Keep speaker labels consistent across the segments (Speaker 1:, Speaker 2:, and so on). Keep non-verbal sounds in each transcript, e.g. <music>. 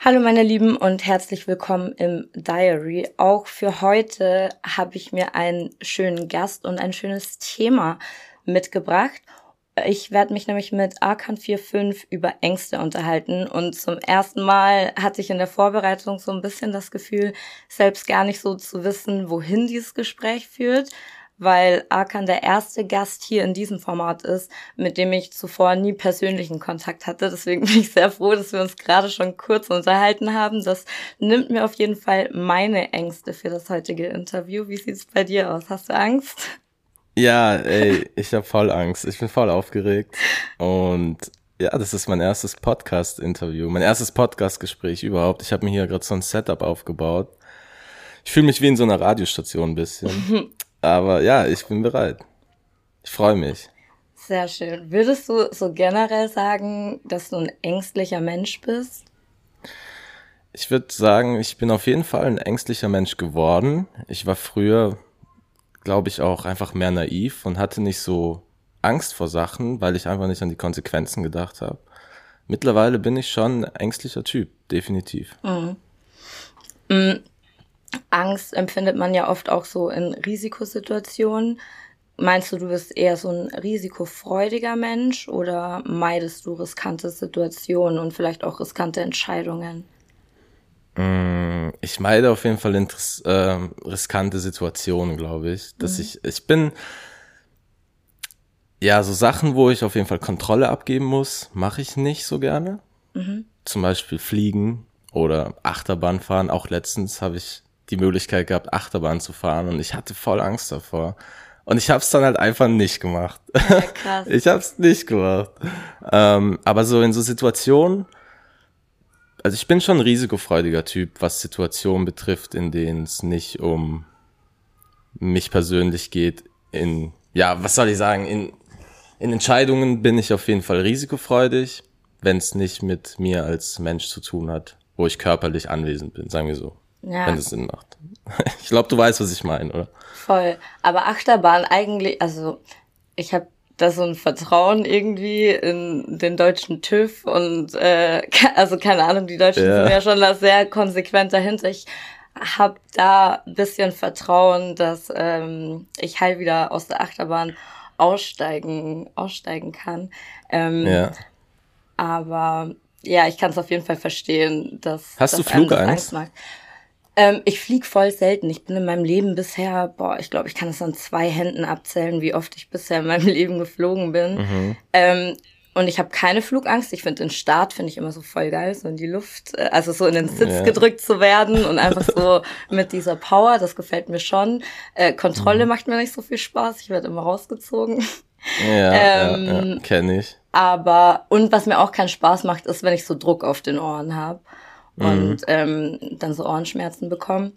Speaker 1: Hallo meine Lieben und herzlich willkommen im Diary. Auch für heute habe ich mir einen schönen Gast und ein schönes Thema mitgebracht. Ich werde mich nämlich mit Arkan 4.5 über Ängste unterhalten und zum ersten Mal hatte ich in der Vorbereitung so ein bisschen das Gefühl, selbst gar nicht so zu wissen, wohin dieses Gespräch führt, weil Arkan der erste Gast hier in diesem Format ist, mit dem ich zuvor nie persönlichen Kontakt hatte. Deswegen bin ich sehr froh, dass wir uns gerade schon kurz unterhalten haben. Das nimmt mir auf jeden Fall meine Ängste für das heutige Interview. Wie sieht's bei dir aus? Hast du Angst?
Speaker 2: Ja, ey, ich habe voll Angst. Ich bin voll aufgeregt. Und ja, das ist mein erstes Podcast-Interview, mein erstes Podcast-Gespräch überhaupt. Ich habe mir hier gerade so ein Setup aufgebaut. Ich fühle mich wie in so einer Radiostation ein bisschen. <laughs> Aber ja, ich bin bereit. Ich freue mich.
Speaker 1: Sehr schön. Würdest du so generell sagen, dass du ein ängstlicher Mensch bist?
Speaker 2: Ich würde sagen, ich bin auf jeden Fall ein ängstlicher Mensch geworden. Ich war früher glaube ich, auch einfach mehr naiv und hatte nicht so Angst vor Sachen, weil ich einfach nicht an die Konsequenzen gedacht habe. Mittlerweile bin ich schon ein ängstlicher Typ, definitiv. Mhm.
Speaker 1: Mhm. Angst empfindet man ja oft auch so in Risikosituationen. Meinst du, du bist eher so ein risikofreudiger Mensch oder meidest du riskante Situationen und vielleicht auch riskante Entscheidungen?
Speaker 2: Mm, ich meide auf jeden Fall äh, riskante Situationen, glaube ich. Dass mhm. ich, ich bin, ja, so Sachen, wo ich auf jeden Fall Kontrolle abgeben muss, mache ich nicht so gerne. Mhm. Zum Beispiel fliegen oder Achterbahn fahren. Auch letztens habe ich die Möglichkeit gehabt, Achterbahn zu fahren und ich hatte voll Angst davor. Und ich habe es dann halt einfach nicht gemacht. Ja, krass. <laughs> ich habe es nicht gemacht. Ähm, aber so in so Situationen, also ich bin schon ein risikofreudiger Typ, was Situationen betrifft, in denen es nicht um mich persönlich geht. In, ja, was soll ich sagen? In, in Entscheidungen bin ich auf jeden Fall risikofreudig, wenn es nicht mit mir als Mensch zu tun hat, wo ich körperlich anwesend bin, sagen wir so. Ja. Wenn es Sinn macht. <laughs> Ich glaube, du weißt, was ich meine, oder?
Speaker 1: Voll. Aber Achterbahn eigentlich, also ich habe da so ein Vertrauen irgendwie in den deutschen TÜV und äh, <laughs> also keine Ahnung, die Deutschen ja. sind ja schon da sehr konsequent dahinter. Ich habe da ein bisschen Vertrauen, dass ähm, ich halt wieder aus der Achterbahn aussteigen aussteigen kann. Ähm, ja. Aber ja, ich kann es auf jeden Fall verstehen, dass
Speaker 2: hast
Speaker 1: dass
Speaker 2: du Flugangst?
Speaker 1: Ähm, ich flieg voll selten. Ich bin in meinem Leben bisher, boah, ich glaube, ich kann es an zwei Händen abzählen, wie oft ich bisher in meinem <laughs> Leben geflogen bin. Mhm. Ähm, und ich habe keine Flugangst. Ich finde den Start finde ich immer so voll geil, so in die Luft, äh, also so in den Sitz ja. gedrückt zu werden und einfach <laughs> so mit dieser Power. Das gefällt mir schon. Äh, Kontrolle mhm. macht mir nicht so viel Spaß. Ich werde immer rausgezogen.
Speaker 2: Ja, ähm, ja, ja. kenne ich.
Speaker 1: Aber und was mir auch keinen Spaß macht, ist, wenn ich so Druck auf den Ohren habe und mhm. ähm, dann so Ohrenschmerzen bekommen.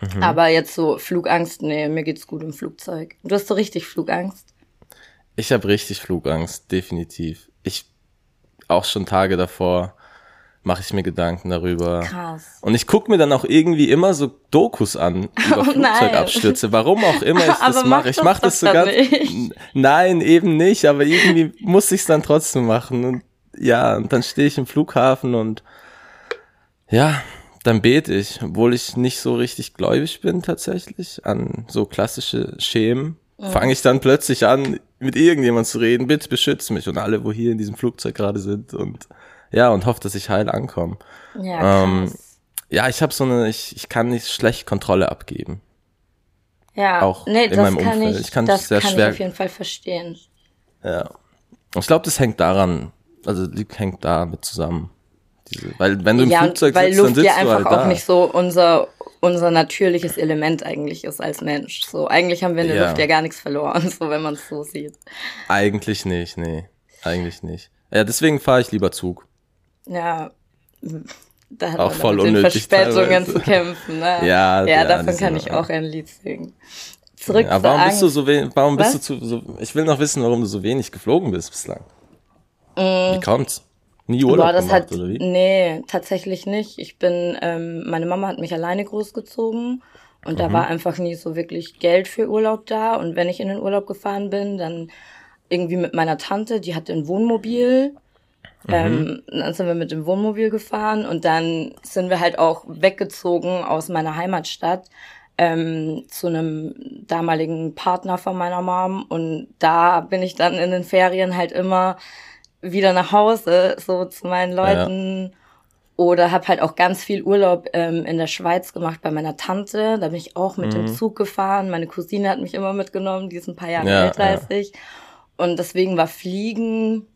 Speaker 1: Mhm. Aber jetzt so Flugangst, nee, mir geht's gut im Flugzeug. Du hast so richtig Flugangst?
Speaker 2: Ich habe richtig Flugangst, definitiv. Ich auch schon Tage davor mache ich mir Gedanken darüber. Krass. Und ich gucke mir dann auch irgendwie immer so Dokus an <laughs> über oh, Flugzeugabstürze. Warum auch immer ich <laughs> das mache. Ich mache das sogar. <laughs> Nein, eben nicht, aber irgendwie muss ich es dann trotzdem machen. Und ja, und dann stehe ich im Flughafen und ja, dann bete ich, obwohl ich nicht so richtig gläubig bin tatsächlich an so klassische Schemen. Mhm. Fange ich dann plötzlich an, mit irgendjemand zu reden, bitte beschütze mich und alle, wo hier in diesem Flugzeug gerade sind und ja, und hoffe, dass ich heil ankomme. Ja, ähm, ja ich habe so eine, ich, ich kann nicht schlecht Kontrolle abgeben.
Speaker 1: Ja, auch nee, in meinem Umfeld. Ich, ich kann das sehr kann schwer. Ich auf jeden Fall verstehen.
Speaker 2: Ja. Ich glaube, das hängt daran, also hängt damit zusammen. Diese, weil wenn du im ja, Flugzeug
Speaker 1: weil sitzt, Luft dann sitzt ja einfach halt auch nicht so unser unser natürliches Element eigentlich ist als Mensch. So eigentlich haben wir in der ja. Luft ja gar nichts verloren, <laughs> so wenn man es so sieht.
Speaker 2: Eigentlich nicht, nee, eigentlich nicht. Ja, deswegen fahre ich lieber Zug.
Speaker 1: Ja, da hat auch man voll mit den Verspätungen teilweise. zu kämpfen. Ne? Ja, ja, ja davon kann ich auch ein Lied singen.
Speaker 2: Zurück ja, warum bist du so wenig, warum Was? bist du zu, so, ich will noch wissen, warum du so wenig geflogen bist bislang. Mm. Wie kommt's? Nie Urlaub
Speaker 1: Boah, das
Speaker 2: gemacht,
Speaker 1: hat,
Speaker 2: oder wie?
Speaker 1: nee, tatsächlich nicht. Ich bin, ähm, meine Mama hat mich alleine großgezogen und
Speaker 2: Mhm.
Speaker 1: da war einfach nie so wirklich Geld für Urlaub da. Und wenn ich in den Urlaub gefahren bin, dann irgendwie mit meiner Tante, die hatte ein Wohnmobil.
Speaker 2: Mhm.
Speaker 1: Ähm, dann sind wir mit dem Wohnmobil gefahren und dann sind wir halt auch weggezogen aus meiner Heimatstadt ähm, zu einem damaligen Partner von meiner Mom und da bin ich dann in den Ferien halt immer wieder nach Hause, so zu meinen Leuten. Oder habe halt auch ganz viel Urlaub ähm, in der Schweiz gemacht bei meiner Tante. Da bin ich auch mit dem Zug gefahren. Meine Cousine hat mich immer mitgenommen, die ist ein paar Jahre
Speaker 2: Ja,
Speaker 1: älter als ich. Und deswegen war Fliegen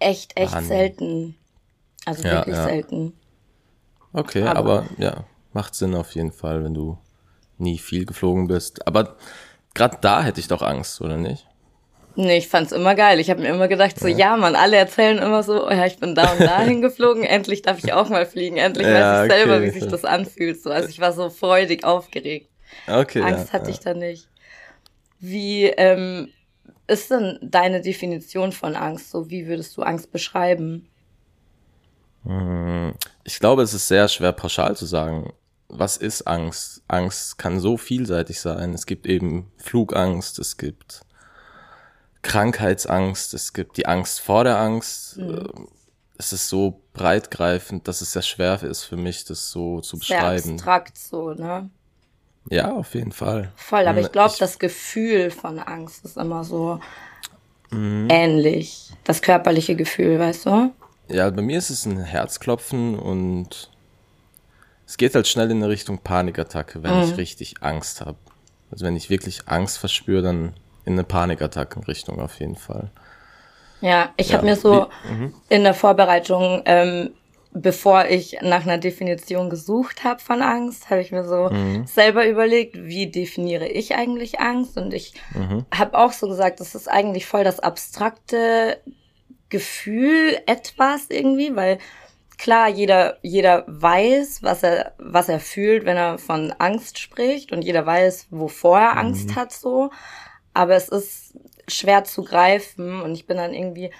Speaker 1: echt, echt
Speaker 2: Wahnsinn.
Speaker 1: selten. Also
Speaker 2: Ja,
Speaker 1: wirklich
Speaker 2: ja.
Speaker 1: selten.
Speaker 2: Okay,
Speaker 1: Aber-
Speaker 2: aber, ja, macht Sinn auf jeden Fall, wenn du nie viel geflogen bist. Aber gerade da hätte ich doch Angst, oder nicht?
Speaker 1: Nee, ich fand's immer geil. Ich habe mir immer gedacht, so, ja, man, alle erzählen immer so, oh ja, ich bin da und da <laughs> hingeflogen, endlich darf ich auch mal fliegen, endlich
Speaker 2: Ja,
Speaker 1: weiß ich selber,
Speaker 2: okay.
Speaker 1: wie sich das anfühlt. So, also ich war so freudig aufgeregt.
Speaker 2: Okay.
Speaker 1: Angst
Speaker 2: ja,
Speaker 1: hatte
Speaker 2: ja.
Speaker 1: ich da nicht. Wie ähm, ist denn deine Definition von Angst? So, wie würdest du Angst beschreiben?
Speaker 2: Ich glaube, es ist sehr schwer pauschal zu sagen, was ist Angst? Angst kann so vielseitig sein. Es gibt eben Flugangst, es gibt Krankheitsangst, es gibt die Angst vor der Angst. Ähm, Es ist so breitgreifend, dass es sehr schwer ist für mich, das so zu
Speaker 1: Sehr
Speaker 2: beschreiben.
Speaker 1: abstrakt so, ne?
Speaker 2: Ja, auf jeden Fall.
Speaker 1: Voll, aber
Speaker 2: Ähm,
Speaker 1: ich glaube, das Gefühl von Angst ist immer so
Speaker 2: Mhm.
Speaker 1: ähnlich. Das körperliche Gefühl, weißt du?
Speaker 2: Ja, bei mir ist es ein Herzklopfen und es geht halt schnell in eine Richtung Panikattacke, wenn
Speaker 1: Mhm.
Speaker 2: ich richtig Angst habe. Also wenn ich wirklich Angst verspüre, dann in eine Panikattackenrichtung auf jeden Fall.
Speaker 1: Ja, ich
Speaker 2: Ja,
Speaker 1: habe mir so
Speaker 2: mhm.
Speaker 1: in der Vorbereitung, ähm, bevor ich nach einer Definition gesucht habe von Angst, habe ich mir so
Speaker 2: Mhm.
Speaker 1: selber überlegt, wie definiere ich eigentlich Angst? Und ich
Speaker 2: Mhm.
Speaker 1: habe auch so gesagt, das ist eigentlich voll das abstrakte Gefühl, etwas irgendwie, weil klar, jeder, jeder weiß, was er, was er fühlt, wenn er von Angst spricht und jeder weiß, wovor er Angst hat, so. Aber es ist schwer zu greifen und ich bin dann irgendwie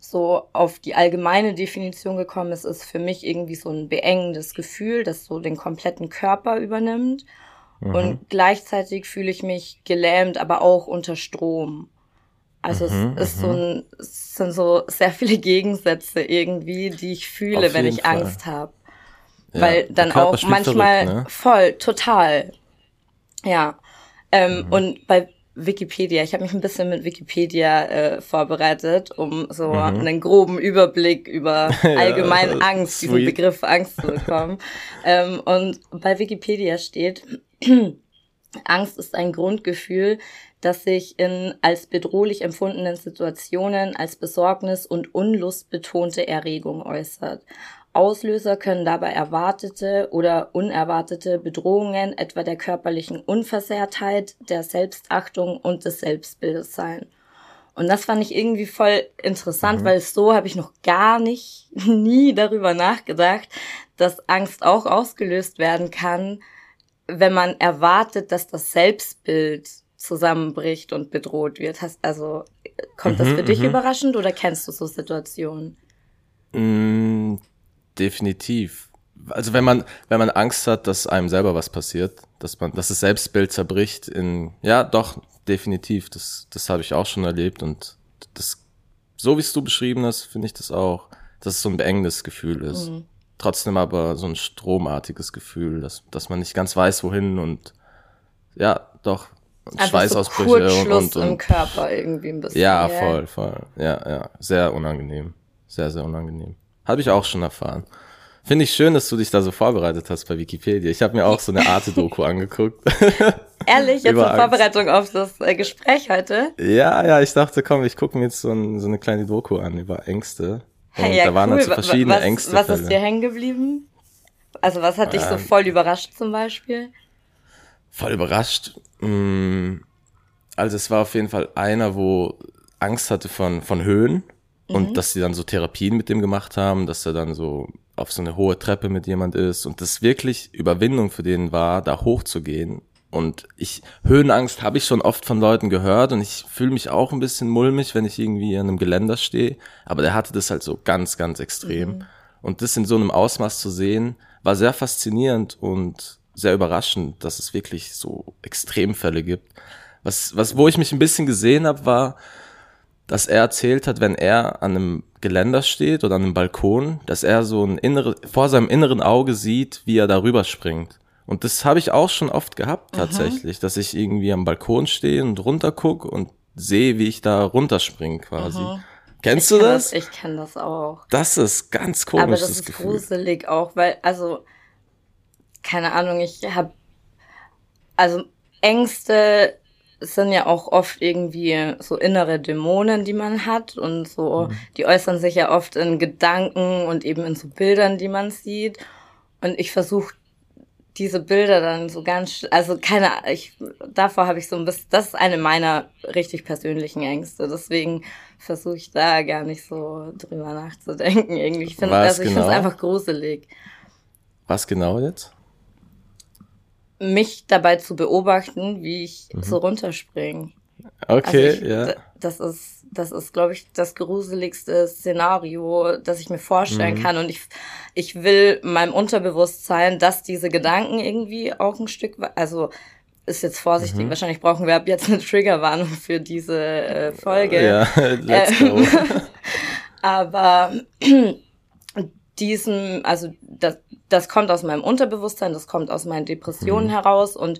Speaker 1: so auf die allgemeine Definition gekommen. Es ist für mich irgendwie so ein beengendes Gefühl, das so den kompletten Körper übernimmt. Und gleichzeitig fühle ich mich gelähmt, aber auch unter Strom. Also
Speaker 2: Mhm,
Speaker 1: es ist so ein, es sind so sehr viele Gegensätze irgendwie, die ich fühle, wenn ich
Speaker 2: Fall.
Speaker 1: Angst habe.
Speaker 2: Ja,
Speaker 1: Weil dann auch manchmal
Speaker 2: verrückt, ne?
Speaker 1: voll, total. Ja. Ähm,
Speaker 2: Mhm.
Speaker 1: Und bei Wikipedia, ich habe mich ein bisschen mit Wikipedia äh, vorbereitet, um so einen groben Überblick über <laughs> allgemein Angst, diesen
Speaker 2: Mhm. sweet.
Speaker 1: Begriff Angst zu bekommen. <laughs> ähm, und bei Wikipedia steht, <clears throat> Angst ist ein Grundgefühl, das sich in als bedrohlich empfundenen Situationen als Besorgnis und Unlust betonte Erregung äußert. Auslöser können dabei erwartete oder unerwartete Bedrohungen etwa der körperlichen Unversehrtheit, der Selbstachtung und des Selbstbildes sein. Und das fand ich irgendwie voll interessant, weil so habe ich noch gar nicht, <laughs> nie darüber nachgedacht, dass Angst auch ausgelöst werden kann, wenn man erwartet, dass das Selbstbild zusammenbricht und bedroht wird. Hast, also, kommt das für dich überraschend oder kennst du so Situationen?
Speaker 2: Mm, definitiv. Also wenn man, wenn man Angst hat, dass einem selber was passiert, dass man, dass das Selbstbild zerbricht in, ja, doch, definitiv. Das, das habe ich auch schon erlebt und das, so wie es du beschrieben hast, finde ich das auch, dass es so ein beengendes Gefühl ist. Trotzdem aber so ein stromartiges Gefühl, dass, dass man nicht ganz weiß, wohin und, ja, doch, und
Speaker 1: Einfach so
Speaker 2: Schweißausbrüche
Speaker 1: Kurzschluss
Speaker 2: und, und,
Speaker 1: im Körper irgendwie ein bisschen.
Speaker 2: ja, voll, voll. Ja, ja. Sehr unangenehm. Sehr, sehr unangenehm. Habe ich auch schon erfahren. Finde ich schön, dass du dich da so vorbereitet hast bei Wikipedia. Ich habe mir auch so eine Arte-Doku <laughs> angeguckt.
Speaker 1: Ehrlich, jetzt in. Vorbereitung auf das äh, Gespräch heute.
Speaker 2: ja, ja, ich dachte, komm, ich gucke mir jetzt so, ein, so eine kleine Doku an über Ängste. Und
Speaker 1: Hey, ja,
Speaker 2: da waren halt so verschiedene
Speaker 1: was,
Speaker 2: Ängste.
Speaker 1: Was ist dir hängen geblieben? Also was hat dich so
Speaker 2: Ähm.
Speaker 1: voll überrascht zum Beispiel?
Speaker 2: voll überrascht. Mm, Also es war auf jeden Fall einer, wo Angst hatte von, von Höhen und dass sie dann so Therapien mit dem gemacht haben, dass er dann so auf so eine hohe Treppe mit jemand ist und das wirklich Überwindung für den war, da hochzugehen Und ich, Höhenangst habe ich schon oft von Leuten gehört und ich fühle mich auch ein bisschen mulmig, wenn ich irgendwie an einem Geländer stehe. Aber der hatte das halt so ganz, ganz extrem. Mhm. Und das in so einem Ausmaß zu sehen, war sehr faszinierend und sehr überraschend, dass es wirklich so Extremfälle gibt. Was, was, wo ich mich ein bisschen gesehen habe, war, dass er erzählt hat, wenn er an einem Geländer steht oder an einem Balkon, dass er so ein innere, vor seinem inneren Auge sieht, wie er darüber springt. Und das habe ich auch schon oft gehabt tatsächlich, Aha. dass ich irgendwie am Balkon stehe und runter guck und sehe, wie ich da runterspringe quasi. Aha. Kennst
Speaker 1: ich
Speaker 2: du das?
Speaker 1: das? Ich kenne das auch.
Speaker 2: Das ist ganz komisch. Aber
Speaker 1: das, das ist Gefühl. gruselig auch, weil, also, keine Ahnung, ich habe, also Ängste sind ja auch oft irgendwie so innere Dämonen, die man hat und so, mhm. die äußern sich ja oft in Gedanken und eben in so Bildern, die man sieht. Und ich versuche diese Bilder dann so ganz, also keine, ich, davor habe ich so ein bisschen, das ist eine meiner richtig persönlichen Ängste. Deswegen versuche ich da gar nicht so drüber nachzudenken irgendwie. Ich finde, also ich genau? finde es einfach gruselig.
Speaker 2: Was genau jetzt?
Speaker 1: Mich dabei zu beobachten, wie ich mhm. so runterspringe.
Speaker 2: Okay, also ich, ja.
Speaker 1: Das ist, das ist, glaube ich, das gruseligste Szenario, das ich mir vorstellen mhm. kann. Und ich, ich will meinem Unterbewusstsein, dass diese Gedanken irgendwie auch ein Stück, also ist jetzt vorsichtig, mhm. wahrscheinlich brauchen wir ab jetzt eine Triggerwarnung für diese äh, Folge. Ja, <laughs> let's go. <laughs> Aber diesem, also das, das kommt aus meinem Unterbewusstsein, das kommt aus meinen Depressionen mhm. heraus und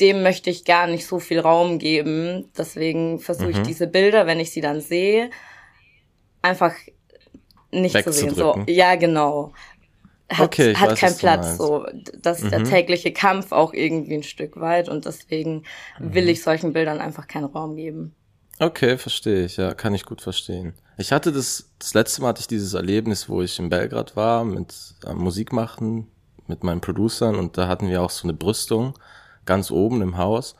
Speaker 1: dem möchte ich gar nicht so viel Raum geben. Deswegen versuche ich mhm. diese Bilder, wenn ich sie dann sehe, einfach nicht zu sehen. So, ja, genau. Hat, okay, hat weiß, keinen Platz. So, das ist mhm. der tägliche Kampf auch irgendwie ein Stück weit und deswegen mhm. will ich solchen Bildern einfach keinen Raum geben.
Speaker 2: Okay, verstehe ich, ja, kann ich gut verstehen. Ich hatte das, das letzte Mal hatte ich dieses Erlebnis, wo ich in Belgrad war mit äh, Musik machen, mit meinen Producern und da hatten wir auch so eine Brüstung ganz oben im Haus.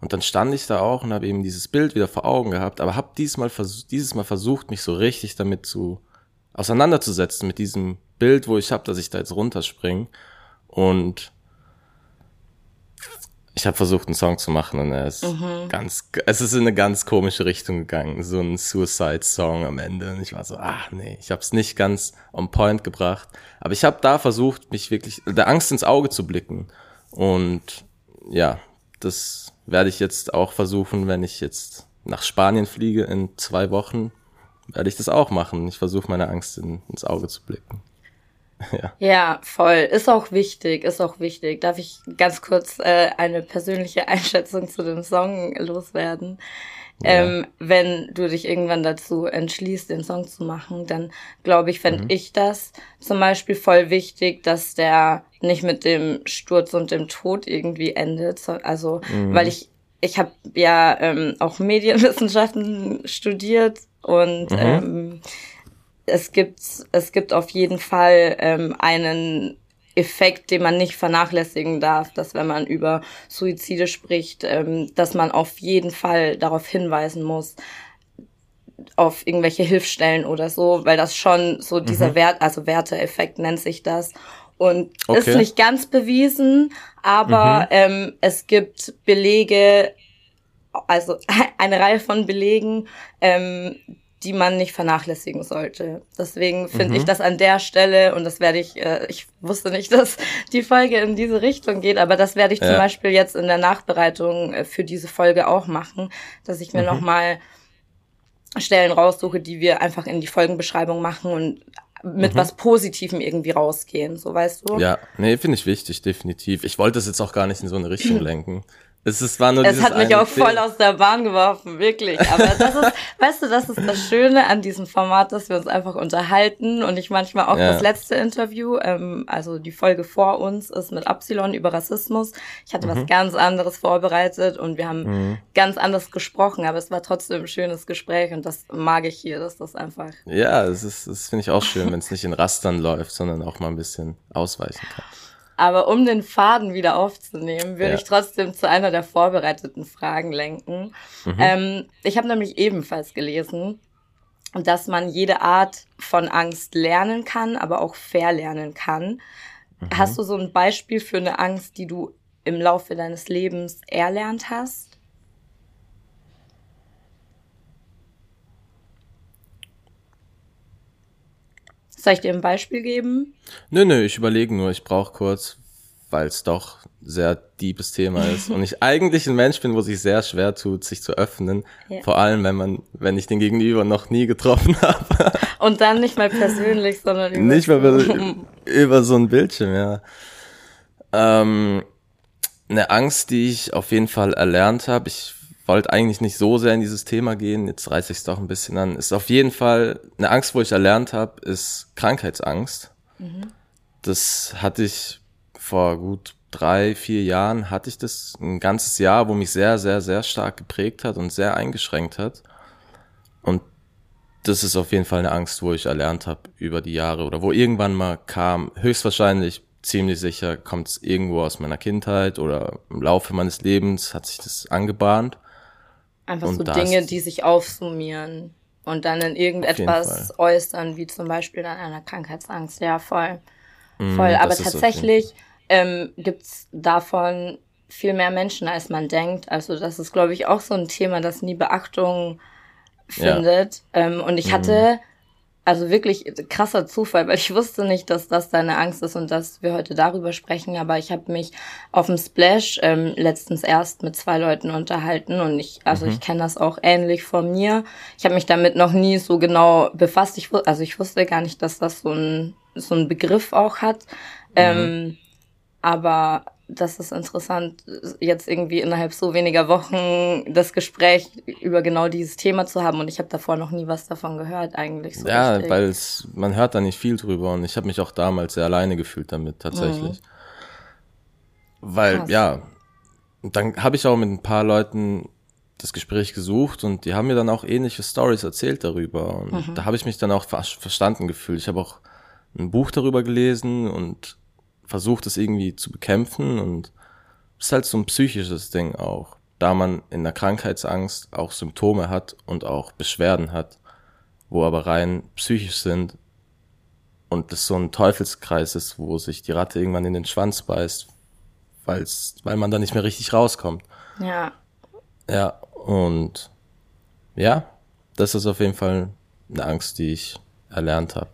Speaker 2: Und dann stand ich da auch und habe eben dieses Bild wieder vor Augen gehabt, aber habe diesmal dieses Mal versucht, mich so richtig damit zu auseinanderzusetzen mit diesem Bild, wo ich habe, dass ich da jetzt runterspringe. Und ich habe versucht, einen Song zu machen und er ist mhm. ganz, es ist in eine ganz komische Richtung gegangen, so ein Suicide-Song am Ende. Und ich war so, ach nee, ich habe es nicht ganz on point gebracht. Aber ich habe da versucht, mich wirklich der Angst ins Auge zu blicken. Und ja, das werde ich jetzt auch versuchen, wenn ich jetzt nach Spanien fliege in zwei Wochen, werde ich das auch machen. Ich versuche meine Angst in, ins Auge zu blicken.
Speaker 1: Ja. ja, voll. Ist auch wichtig, ist auch wichtig. Darf ich ganz kurz äh, eine persönliche <laughs> Einschätzung zu dem Song loswerden? Ja. Ähm, wenn du dich irgendwann dazu entschließt, den Song zu machen, dann glaube ich, fände mhm. ich das zum Beispiel voll wichtig, dass der nicht mit dem Sturz und dem Tod irgendwie endet. Also, mhm. weil ich, ich habe ja ähm, auch Medienwissenschaften <laughs> studiert und mhm. ähm, es gibt, es gibt auf jeden Fall ähm, einen Effekt, den man nicht vernachlässigen darf, dass wenn man über Suizide spricht, ähm, dass man auf jeden Fall darauf hinweisen muss, auf irgendwelche Hilfsstellen oder so, weil das schon so dieser mhm. Wert, also Werteeffekt nennt sich das. Und okay. ist nicht ganz bewiesen, aber mhm. ähm, es gibt Belege, also <laughs> eine Reihe von Belegen, ähm, die man nicht vernachlässigen sollte. Deswegen finde mhm. ich das an der Stelle, und das werde ich, äh, ich wusste nicht, <laughs> dass die Folge in diese Richtung geht, aber das werde ich ja. zum Beispiel jetzt in der Nachbereitung äh, für diese Folge auch machen, dass ich mir mhm. nochmal Stellen raussuche, die wir einfach in die Folgenbeschreibung machen und mit mhm. was Positivem irgendwie rausgehen, so weißt du?
Speaker 2: Ja, nee, finde ich wichtig, definitiv. Ich wollte das jetzt auch gar nicht in so eine Richtung <clears throat> lenken. Es, ist, war nur
Speaker 1: es hat mich auch voll aus der Bahn geworfen, wirklich. Aber das ist, <laughs> weißt du, das ist das Schöne an diesem Format, dass wir uns einfach unterhalten und ich manchmal auch ja. das letzte Interview, ähm, also die Folge vor uns ist mit Absilon über Rassismus. Ich hatte mhm. was ganz anderes vorbereitet und wir haben mhm. ganz anders gesprochen, aber es war trotzdem ein schönes Gespräch und das mag ich hier, dass das einfach.
Speaker 2: Ja, es ist, das finde ich auch schön, wenn es nicht in Rastern läuft, sondern auch mal ein bisschen ausweichen kann.
Speaker 1: Aber um den Faden wieder aufzunehmen, würde ja. ich trotzdem zu einer der vorbereiteten Fragen lenken. Mhm. Ähm, ich habe nämlich ebenfalls gelesen, dass man jede Art von Angst lernen kann, aber auch verlernen kann. Mhm. Hast du so ein Beispiel für eine Angst, die du im Laufe deines Lebens erlernt hast? Soll ich dir ein Beispiel geben?
Speaker 2: Nö, nö, ich überlege nur, ich brauche kurz, weil es doch sehr deepes Thema ist <laughs> und ich eigentlich ein Mensch bin, wo sich sehr schwer tut, sich zu öffnen. Ja. Vor allem, wenn man, wenn ich den Gegenüber noch nie getroffen <laughs> habe.
Speaker 1: Und dann nicht mal persönlich, sondern
Speaker 2: über nicht mal über, über so ein Bildschirm, ja. Ähm, eine Angst, die ich auf jeden Fall erlernt habe. Ich wollte eigentlich nicht so sehr in dieses Thema gehen, jetzt reiße ich es doch ein bisschen an, ist auf jeden Fall eine Angst, wo ich erlernt habe, ist Krankheitsangst. Mhm. Das hatte ich vor gut drei, vier Jahren, hatte ich das ein ganzes Jahr, wo mich sehr, sehr, sehr stark geprägt hat und sehr eingeschränkt hat. Und das ist auf jeden Fall eine Angst, wo ich erlernt habe über die Jahre oder wo irgendwann mal kam, höchstwahrscheinlich ziemlich sicher kommt es irgendwo aus meiner Kindheit oder im Laufe meines Lebens hat sich das angebahnt.
Speaker 1: Einfach und so Dinge, die sich aufsummieren und dann in irgendetwas äußern, wie zum Beispiel dann einer Krankheitsangst. Ja, voll. Mm, voll. Mm, Aber tatsächlich ähm, gibt davon viel mehr Menschen, als man denkt. Also das ist, glaube ich, auch so ein Thema, das nie Beachtung findet. Ja. Ähm, und ich hatte mhm. Also wirklich krasser Zufall, weil ich wusste nicht, dass das deine Angst ist und dass wir heute darüber sprechen. Aber ich habe mich auf dem Splash ähm, letztens erst mit zwei Leuten unterhalten und ich, also mhm. ich kenne das auch ähnlich von mir. Ich habe mich damit noch nie so genau befasst. Ich, also ich wusste gar nicht, dass das so ein so ein Begriff auch hat. Mhm. Ähm, aber das ist interessant, jetzt irgendwie innerhalb so weniger Wochen das Gespräch über genau dieses Thema zu haben und ich habe davor noch nie was davon gehört eigentlich.
Speaker 2: So ja, weil es, man hört da nicht viel drüber und ich habe mich auch damals sehr alleine gefühlt damit tatsächlich. Mhm. Weil, Krass. ja, dann habe ich auch mit ein paar Leuten das Gespräch gesucht und die haben mir dann auch ähnliche Stories erzählt darüber und mhm. da habe ich mich dann auch verstanden gefühlt. Ich habe auch ein Buch darüber gelesen und versucht es irgendwie zu bekämpfen und es ist halt so ein psychisches Ding auch. Da man in der Krankheitsangst auch Symptome hat und auch Beschwerden hat, wo aber rein psychisch sind und das so ein Teufelskreis ist, wo sich die Ratte irgendwann in den Schwanz beißt, weil's, weil man da nicht mehr richtig rauskommt.
Speaker 1: Ja.
Speaker 2: Ja, und ja, das ist auf jeden Fall eine Angst, die ich erlernt habe.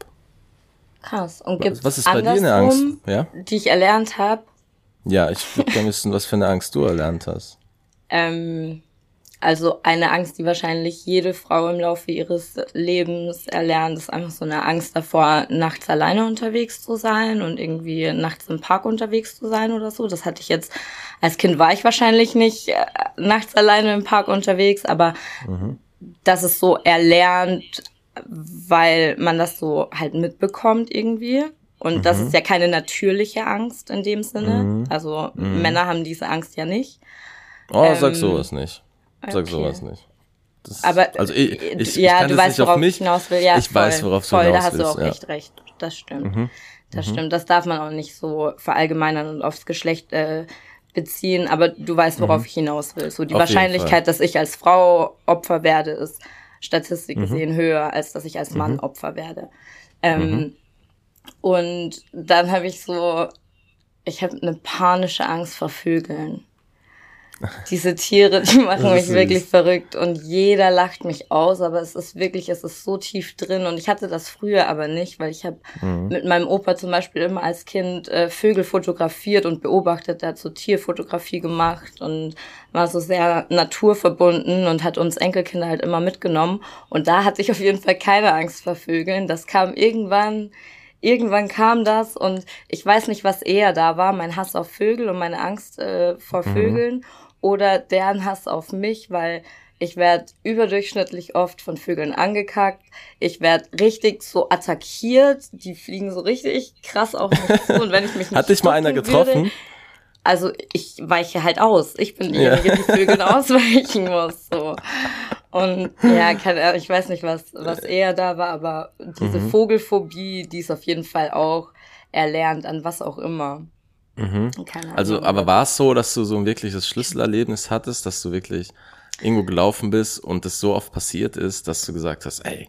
Speaker 1: Krass. Und gibt
Speaker 2: was ist bei dir eine Angst,
Speaker 1: ja? die ich erlernt habe?
Speaker 2: Ja, ich würde gerne wissen, was für eine Angst du erlernt hast.
Speaker 1: Ähm, also eine Angst, die wahrscheinlich jede Frau im Laufe ihres Lebens erlernt, ist einfach so eine Angst davor, nachts alleine unterwegs zu sein und irgendwie nachts im Park unterwegs zu sein oder so. Das hatte ich jetzt, als Kind war ich wahrscheinlich nicht äh, nachts alleine im Park unterwegs, aber mhm. das ist so erlernt, weil man das so halt mitbekommt irgendwie. Und mhm. das ist ja keine natürliche Angst in dem Sinne. Mhm. Also mhm. Männer haben diese Angst ja nicht.
Speaker 2: Oh, ähm, sag sowas nicht. Sag okay. sowas nicht.
Speaker 1: Das, aber
Speaker 2: also ich, ich,
Speaker 1: ja,
Speaker 2: ich kann
Speaker 1: du weißt, worauf ich hinaus will. Ja,
Speaker 2: ich voll, weiß, worauf
Speaker 1: voll,
Speaker 2: du
Speaker 1: hinaus
Speaker 2: willst.
Speaker 1: da hast du auch ja. echt recht. Das stimmt. Mhm. Das mhm. stimmt. Das darf man auch nicht so verallgemeinern und aufs Geschlecht äh, beziehen. Aber du weißt, worauf mhm. ich hinaus will. So die Auf Wahrscheinlichkeit, dass ich als Frau Opfer werde, ist Statistik mhm. gesehen höher, als dass ich als Mann mhm. Opfer werde. Ähm, mhm. Und dann habe ich so, ich habe eine panische Angst vor Vögeln. Diese Tiere, die machen mich wirklich verrückt und jeder lacht mich aus, aber es ist wirklich, es ist so tief drin und ich hatte das früher aber nicht, weil ich habe mhm. mit meinem Opa zum Beispiel immer als Kind äh, Vögel fotografiert und beobachtet, der hat so Tierfotografie gemacht und war so sehr naturverbunden und hat uns Enkelkinder halt immer mitgenommen und da hatte ich auf jeden Fall keine Angst vor Vögeln. Das kam irgendwann irgendwann kam das und ich weiß nicht, was eher da war, mein Hass auf Vögel und meine Angst äh, vor mhm. Oder deren Hass auf mich, weil ich werde überdurchschnittlich oft von Vögeln angekackt. Ich werde richtig so attackiert. Die fliegen so richtig krass auf mich zu. Und wenn ich mich <laughs> nicht
Speaker 2: Hat dich mal einer getroffen? Würde,
Speaker 1: also ich weiche halt aus. Ich bin diejenige, ja. die Vögeln <laughs> ausweichen muss. So. Und ja, kann, ich weiß nicht, was, was eher da war, aber diese mhm. Vogelphobie, die ist auf jeden Fall auch erlernt, an was auch immer.
Speaker 2: Mhm. Also, aber war es so, dass du so ein wirkliches Schlüsselerlebnis hattest, dass du wirklich irgendwo gelaufen bist und es so oft passiert ist, dass du gesagt hast, ey,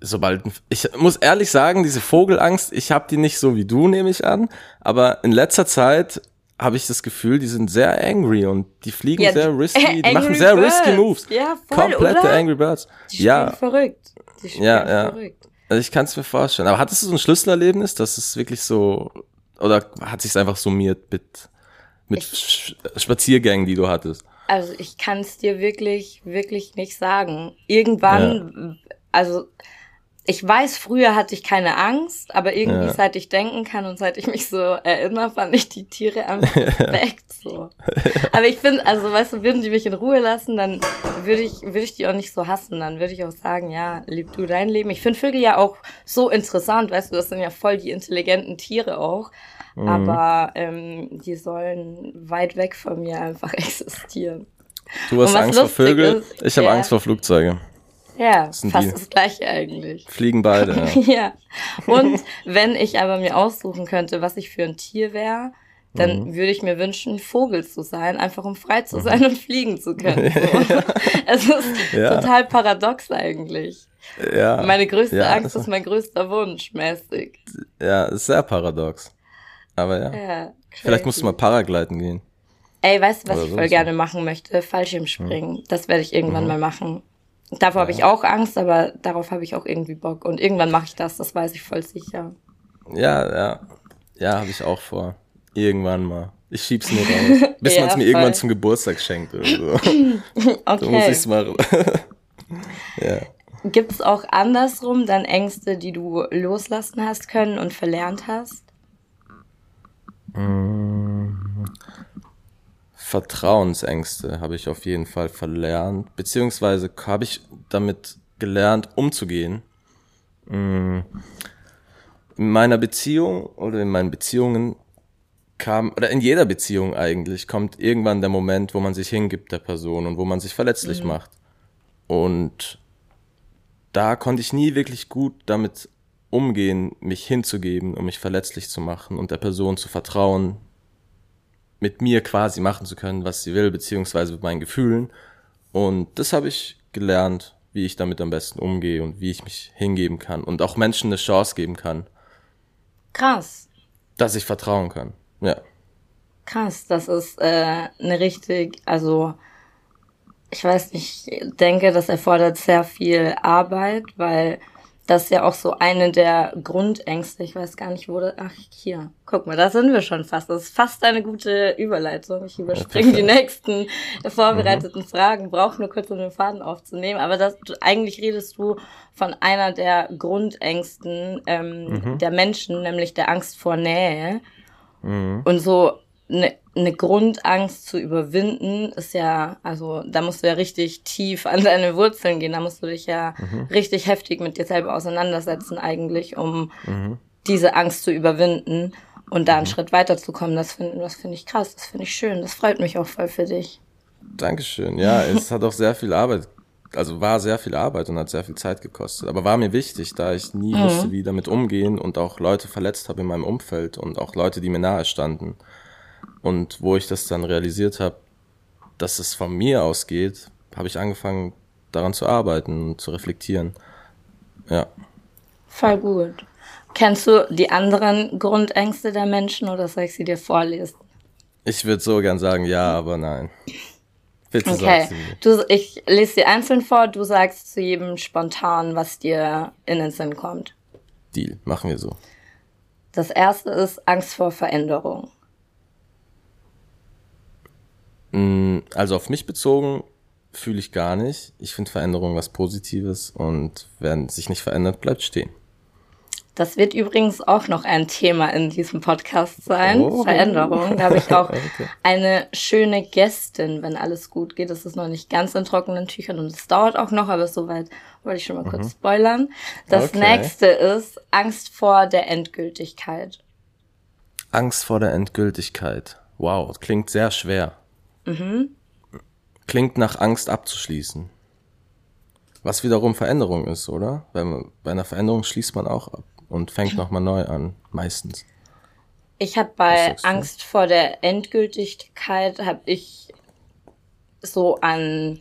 Speaker 2: sobald ich muss ehrlich sagen, diese Vogelangst, ich habe die nicht so wie du, nehme ich an, aber in letzter Zeit habe ich das Gefühl, die sind sehr angry und die fliegen ja, sehr risky, die <laughs> machen sehr Birds. risky Moves. Ja, voll, Komplette oder? Angry Birds.
Speaker 1: Die ja. verrückt. Die
Speaker 2: ja, ja. verrückt. Also ich kann es mir vorstellen. Aber hattest du so ein Schlüsselerlebnis, dass es wirklich so, oder hat sich einfach summiert mit, mit ich, Spaziergängen, die du hattest?
Speaker 1: Also ich kann es dir wirklich, wirklich nicht sagen. Irgendwann, ja. also ich weiß, früher hatte ich keine Angst, aber irgendwie ja. seit ich denken kann und seit ich mich so erinnere, fand ich die Tiere einfach <laughs> perfekt so. Aber ich finde, also weißt du, würden die mich in Ruhe lassen, dann würde ich, würde ich die auch nicht so hassen. Dann würde ich auch sagen, ja, lieb du dein Leben. Ich finde Vögel ja auch so interessant, weißt du, das sind ja voll die intelligenten Tiere auch. Mhm. Aber ähm, die sollen weit weg von mir einfach <laughs> existieren.
Speaker 2: Du hast Angst vor Vögeln, ich habe ja. Angst vor Flugzeuge.
Speaker 1: Ja, fast die? das gleiche eigentlich.
Speaker 2: Fliegen beide. <laughs>
Speaker 1: Ja. ja. Und wenn ich aber mir aussuchen könnte, was ich für ein Tier wäre, dann mhm. würde ich mir wünschen, Vogel zu sein, einfach um frei zu sein mhm. und fliegen zu können. <laughs> So. es ist ja. total paradox eigentlich. Ja. Meine größte ja, Angst ist mein größter Wunsch, mäßig.
Speaker 2: Ja, ist sehr paradox. Aber ja. ja Vielleicht musst du mal Paragliden gehen.
Speaker 1: Ey, weißt du, was Oder ich voll gerne machen möchte? Fallschirmspringen. Mhm. Das werde ich irgendwann mhm. mal machen. Davor ja. habe ich auch Angst, aber darauf habe ich auch irgendwie Bock. Und irgendwann mache ich das, das weiß ich voll sicher.
Speaker 2: Ja, ja. Ja, habe ich auch vor. Irgendwann mal. Ich schieb's nur raus. <laughs> Bis ja, man es mir voll. irgendwann zum Geburtstag schenkt oder so. okay. <laughs> So muss ich's mal. <laughs>
Speaker 1: ja. Gibt es auch andersrum dann Ängste, die du loslassen hast können und verlernt hast?
Speaker 2: Vertrauensängste habe ich auf jeden Fall verlernt, beziehungsweise habe ich damit gelernt, umzugehen. Mm. In meiner Beziehung oder in meinen Beziehungen kam, oder in jeder Beziehung eigentlich, kommt irgendwann der Moment, wo man sich hingibt der Person und wo man sich verletzlich mhm. macht. Und da konnte ich nie wirklich gut damit umgehen, mich hinzugeben, um mich verletzlich zu machen und der Person zu vertrauen, mit mir quasi machen zu können, was sie will, beziehungsweise mit meinen Gefühlen. Und das habe ich gelernt, wie ich damit am besten umgehe und wie ich mich hingeben kann und auch Menschen eine Chance geben kann.
Speaker 1: Krass.
Speaker 2: Dass ich vertrauen kann. Ja.
Speaker 1: Krass, das ist äh, eine richtig, also ich weiß nicht, ich denke, das erfordert sehr viel Arbeit, weil das ist ja auch so eine der Grundängste. Ich weiß gar nicht, wo das. Ach, hier. Guck mal, da sind wir schon fast. Das ist fast eine gute Überleitung. Ich überspringe die nächsten vorbereiteten mhm. Fragen. Brauche nur kurz, um den Faden aufzunehmen. Aber das, eigentlich redest du von einer der Grundängsten ähm, mhm. der Menschen, nämlich der Angst vor Nähe. Mhm. Und so eine eine Grundangst zu überwinden ist ja, also da musst du ja richtig tief an deine Wurzeln gehen, da musst du dich ja mhm. richtig heftig mit dir selber auseinandersetzen eigentlich, um mhm. diese Angst zu überwinden und da einen mhm. Schritt weiterzukommen. Das finde das finde ich krass, das finde ich schön, das freut mich auch voll für dich.
Speaker 2: Dankeschön. Ja, <laughs> es hat auch sehr viel Arbeit, also war sehr viel Arbeit und hat sehr viel Zeit gekostet, aber war mir wichtig, da ich nie mhm. wusste, wie damit umgehen und auch Leute verletzt habe in meinem Umfeld und auch Leute, die mir nahe standen. Und wo ich das dann realisiert habe, dass es von mir ausgeht, habe ich angefangen, daran zu arbeiten und zu reflektieren. Ja.
Speaker 1: Voll gut. Kennst du die anderen Grundängste der Menschen oder soll ich sie dir vorlesen?
Speaker 2: Ich würde so gern sagen ja, aber nein.
Speaker 1: Bitte okay. Du, ich lese sie einzeln vor, du sagst zu jedem spontan, was dir in den Sinn kommt.
Speaker 2: Deal, machen wir so.
Speaker 1: Das erste ist Angst vor Veränderung.
Speaker 2: Mm, also auf mich bezogen fühle ich gar nicht. Ich finde Veränderung was Positives und wer sich nicht verändert, bleibt stehen.
Speaker 1: Das wird übrigens auch noch ein Thema in diesem Podcast sein. Oh. Veränderung. Da habe ich auch <laughs> okay. eine schöne Gästin, wenn alles gut geht. Das ist noch nicht ganz in trockenen Tüchern und es dauert auch noch, aber soweit wollte ich schon mal mhm. kurz spoilern. Das okay. nächste ist Angst vor der Endgültigkeit.
Speaker 2: Angst vor der Endgültigkeit. Wow, klingt sehr schwer. Mhm. Klingt nach Angst abzuschließen. Was wiederum Veränderung ist, oder? Weil bei einer Veränderung schließt man auch ab und fängt nochmal neu an, meistens.
Speaker 1: Ich habe bei Angst vor der Endgültigkeit, habe ich so an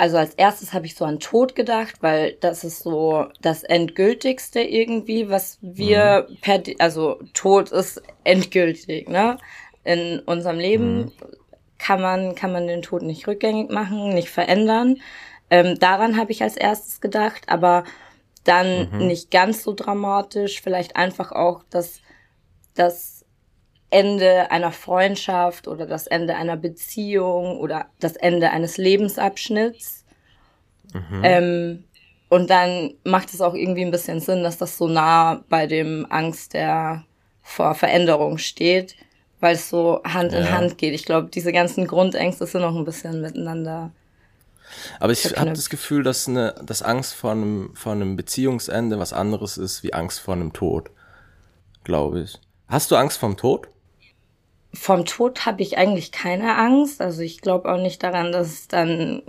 Speaker 1: also als erstes habe ich so an Tod gedacht, weil das ist so das Endgültigste irgendwie, was wir mhm. per, also Tod ist endgültig, ne? In unserem Leben mhm. kann man, kann man den Tod nicht rückgängig machen, nicht verändern. Ähm, daran habe ich als erstes gedacht, aber dann mhm. nicht ganz so dramatisch, vielleicht einfach auch das, das Ende einer Freundschaft oder das Ende einer Beziehung oder das Ende eines Lebensabschnitts. Mhm. Ähm, und dann macht es auch irgendwie ein bisschen Sinn, dass das so nah bei dem Angst der vor Veränderung steht, weil es so Hand ja. in Hand geht. Ich glaube, diese ganzen Grundängste sind noch ein bisschen miteinander
Speaker 2: aber ich habe das Gefühl, dass, eine, dass Angst vor einem, vor einem Beziehungsende was anderes ist wie Angst vor einem Tod. Glaube ich. Hast du Angst vom Tod?
Speaker 1: Vom Tod habe ich eigentlich keine Angst. Also ich glaube auch nicht daran, dass es dann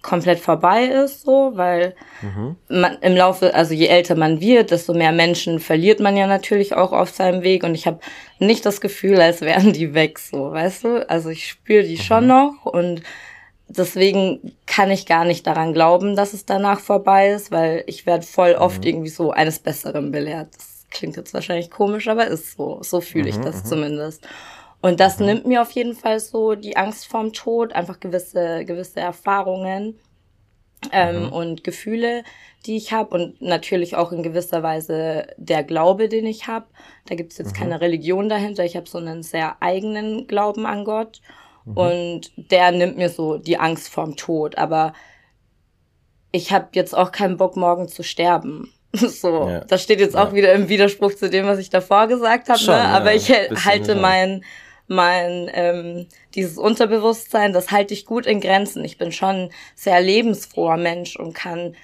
Speaker 1: komplett vorbei ist, so, weil mhm. man im Laufe, also je älter man wird, desto mehr Menschen verliert man ja natürlich auch auf seinem Weg. Und ich habe nicht das Gefühl, als wären die weg, so, weißt du? Also ich spüre die mhm. schon noch und deswegen kann ich gar nicht daran glauben, dass es danach vorbei ist, weil ich werde voll mhm. oft mhm. irgendwie so eines Besseren belehrt. Das klingt jetzt wahrscheinlich komisch, aber ist so. So fühle ich mhm, das mhm. zumindest. Und das mhm. nimmt mir auf jeden Fall so die Angst vorm Tod, einfach gewisse, gewisse Erfahrungen ähm, und Gefühle, die ich habe und natürlich auch in gewisser Weise der Glaube, den ich habe. Da gibt es jetzt keine Religion dahinter. Ich habe so einen sehr eigenen Glauben an Gott. Mhm. Und der nimmt mir so die Angst vorm Tod. Aber ich habe jetzt auch keinen Bock, morgen zu sterben. <laughs> So, ja. das steht jetzt ja. auch wieder im Widerspruch zu dem, was ich davor gesagt habe. Ne? Aber ja, ich halte mein, mein ähm, dieses Unterbewusstsein, das halte ich gut in Grenzen. Ich bin schon sehr lebensfroher Mensch und kann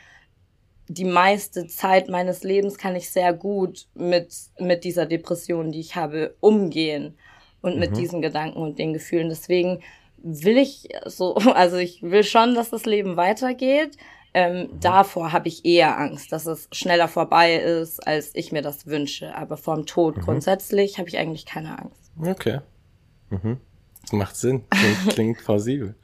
Speaker 1: die meiste Zeit meines Lebens kann ich sehr gut mit mit dieser Depression, die ich habe, umgehen und mit mhm. diesen Gedanken und den Gefühlen. Deswegen will ich so, <laughs> also ich will schon, dass das Leben weitergeht. Ähm, mhm. Davor habe ich eher Angst, dass es schneller vorbei ist, als ich mir das wünsche. Aber vorm Tod mhm. grundsätzlich habe ich eigentlich keine Angst.
Speaker 2: Okay. Mhm. Das macht Sinn. Klingt, <laughs> klingt plausibel.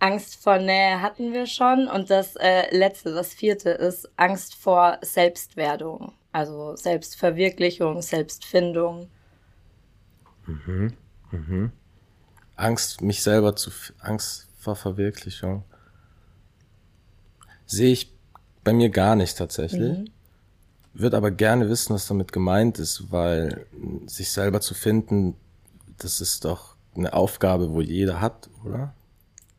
Speaker 1: Angst vor Nähe hatten wir schon. Und das äh, letzte, das vierte ist Angst vor Selbstwerdung. Also Selbstverwirklichung, Selbstfindung.
Speaker 2: Mhm. Mhm. Angst, mich selber zu, Angst vor Verwirklichung. Sehe ich bei mir gar nicht tatsächlich. Mhm. Würde aber gerne wissen, was damit gemeint ist, weil sich selber zu finden, das ist doch eine Aufgabe, wo jeder hat, oder?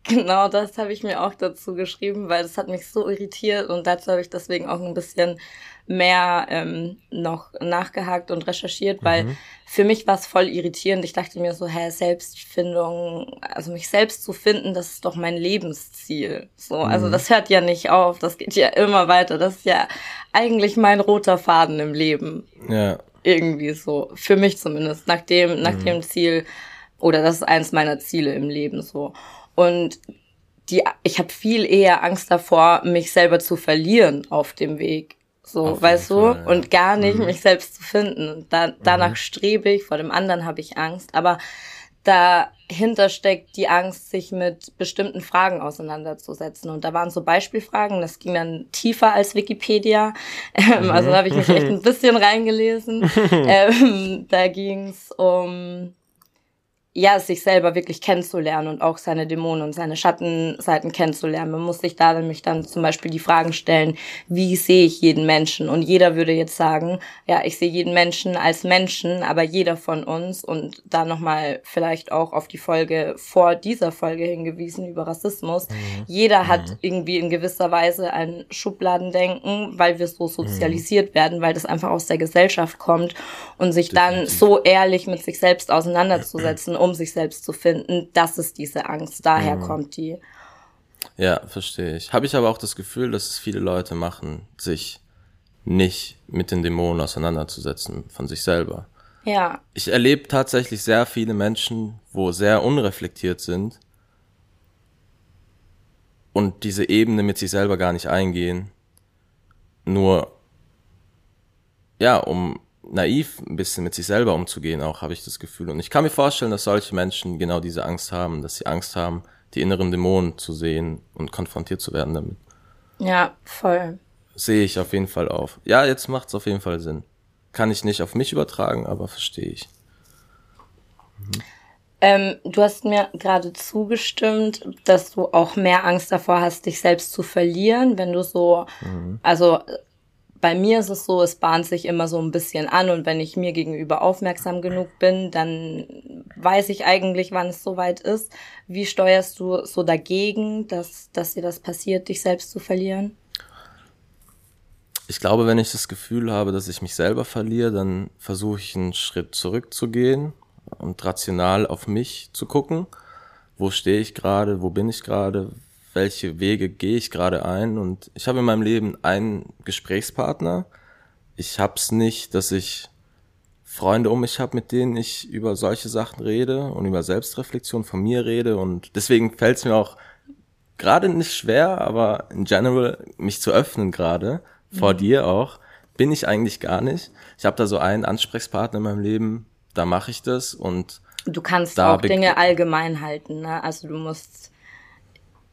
Speaker 1: Genau, das habe ich mir auch dazu geschrieben, weil das hat mich so irritiert und dazu habe ich deswegen auch ein bisschen mehr ähm, noch nachgehakt und recherchiert, weil mhm. für mich war es voll irritierend. Ich dachte mir so, hä, Selbstfindung, also mich selbst zu finden, das ist doch mein Lebensziel. So, also mhm. also das hört ja nicht auf, das geht ja immer weiter. Das ist ja eigentlich mein roter Faden im Leben. Ja. Irgendwie so, für mich zumindest, nach dem, nach mhm. dem Ziel, oder das ist eins meiner Ziele im Leben so. Und die, ich habe viel eher Angst davor, mich selber zu verlieren auf dem Weg. So, auf weißt du? Fall, ja. Und gar nicht mhm. mich selbst zu finden. Da, danach mhm. strebe ich, vor dem anderen habe ich Angst. Aber dahinter steckt die Angst, sich mit bestimmten Fragen auseinanderzusetzen. Und da waren so Beispielfragen, das ging dann tiefer als Wikipedia. Ähm, mhm. Also da habe ich mich echt ein bisschen <laughs> reingelesen. ähm, da ging es um ja, sich selber wirklich kennenzulernen und auch seine Dämonen und seine Schattenseiten kennenzulernen. Man muss sich da nämlich dann zum Beispiel die Fragen stellen, wie sehe ich jeden Menschen? Und jeder würde jetzt sagen, ja, ich sehe jeden Menschen als Menschen, aber jeder von uns und da nochmal vielleicht auch auf die Folge vor dieser Folge hingewiesen über Rassismus. Mhm. Jeder hat mhm. irgendwie in gewisser Weise ein Schubladendenken, weil wir so sozialisiert mhm. werden, weil das einfach aus der Gesellschaft kommt und sich Definitiv. dann so ehrlich mit sich selbst auseinanderzusetzen <clears throat> um sich selbst zu finden, das ist diese Angst. Daher mhm. kommt die.
Speaker 2: Ja, verstehe ich. Habe ich aber auch das Gefühl, dass es viele Leute machen, sich nicht mit den Dämonen auseinanderzusetzen von sich selber.
Speaker 1: Ja.
Speaker 2: Ich erlebe tatsächlich sehr viele Menschen, wo sehr unreflektiert sind und diese Ebene mit sich selber gar nicht eingehen. Nur, ja, um naiv ein bisschen mit sich selber umzugehen, auch habe ich das Gefühl. Und ich kann mir vorstellen, dass solche Menschen genau diese Angst haben, dass sie Angst haben, die inneren Dämonen zu sehen und konfrontiert zu werden damit.
Speaker 1: Ja, voll.
Speaker 2: Sehe ich auf jeden Fall auf. Ja, jetzt macht es auf jeden Fall Sinn. Kann ich nicht auf mich übertragen, aber verstehe ich.
Speaker 1: Mhm. Ähm, du hast mir gerade zugestimmt, dass du auch mehr Angst davor hast, dich selbst zu verlieren, wenn du so, mhm. also bei mir ist es so, es bahnt sich immer so ein bisschen an und wenn ich mir gegenüber aufmerksam genug bin, dann weiß ich eigentlich, wann es soweit ist. Wie steuerst du so dagegen, dass, dass dir das passiert, dich selbst zu verlieren?
Speaker 2: Ich glaube, wenn ich das Gefühl habe, dass ich mich selber verliere, dann versuche ich einen Schritt zurückzugehen und rational auf mich zu gucken. Wo stehe ich gerade? Wo bin ich gerade? Welche Wege gehe ich gerade ein. Und ich habe in meinem Leben einen Gesprächspartner. Ich hab's nicht, dass ich Freunde um mich habe, mit denen ich über solche Sachen rede und über Selbstreflexion von mir rede. Und deswegen fällt es mir auch gerade nicht schwer, aber in general mich zu öffnen gerade, vor mhm. dir auch, bin ich eigentlich gar nicht. Ich habe da so einen Ansprechpartner in meinem Leben, da mache ich das und
Speaker 1: Du kannst auch Dinge allgemein halten, ne? Also du musst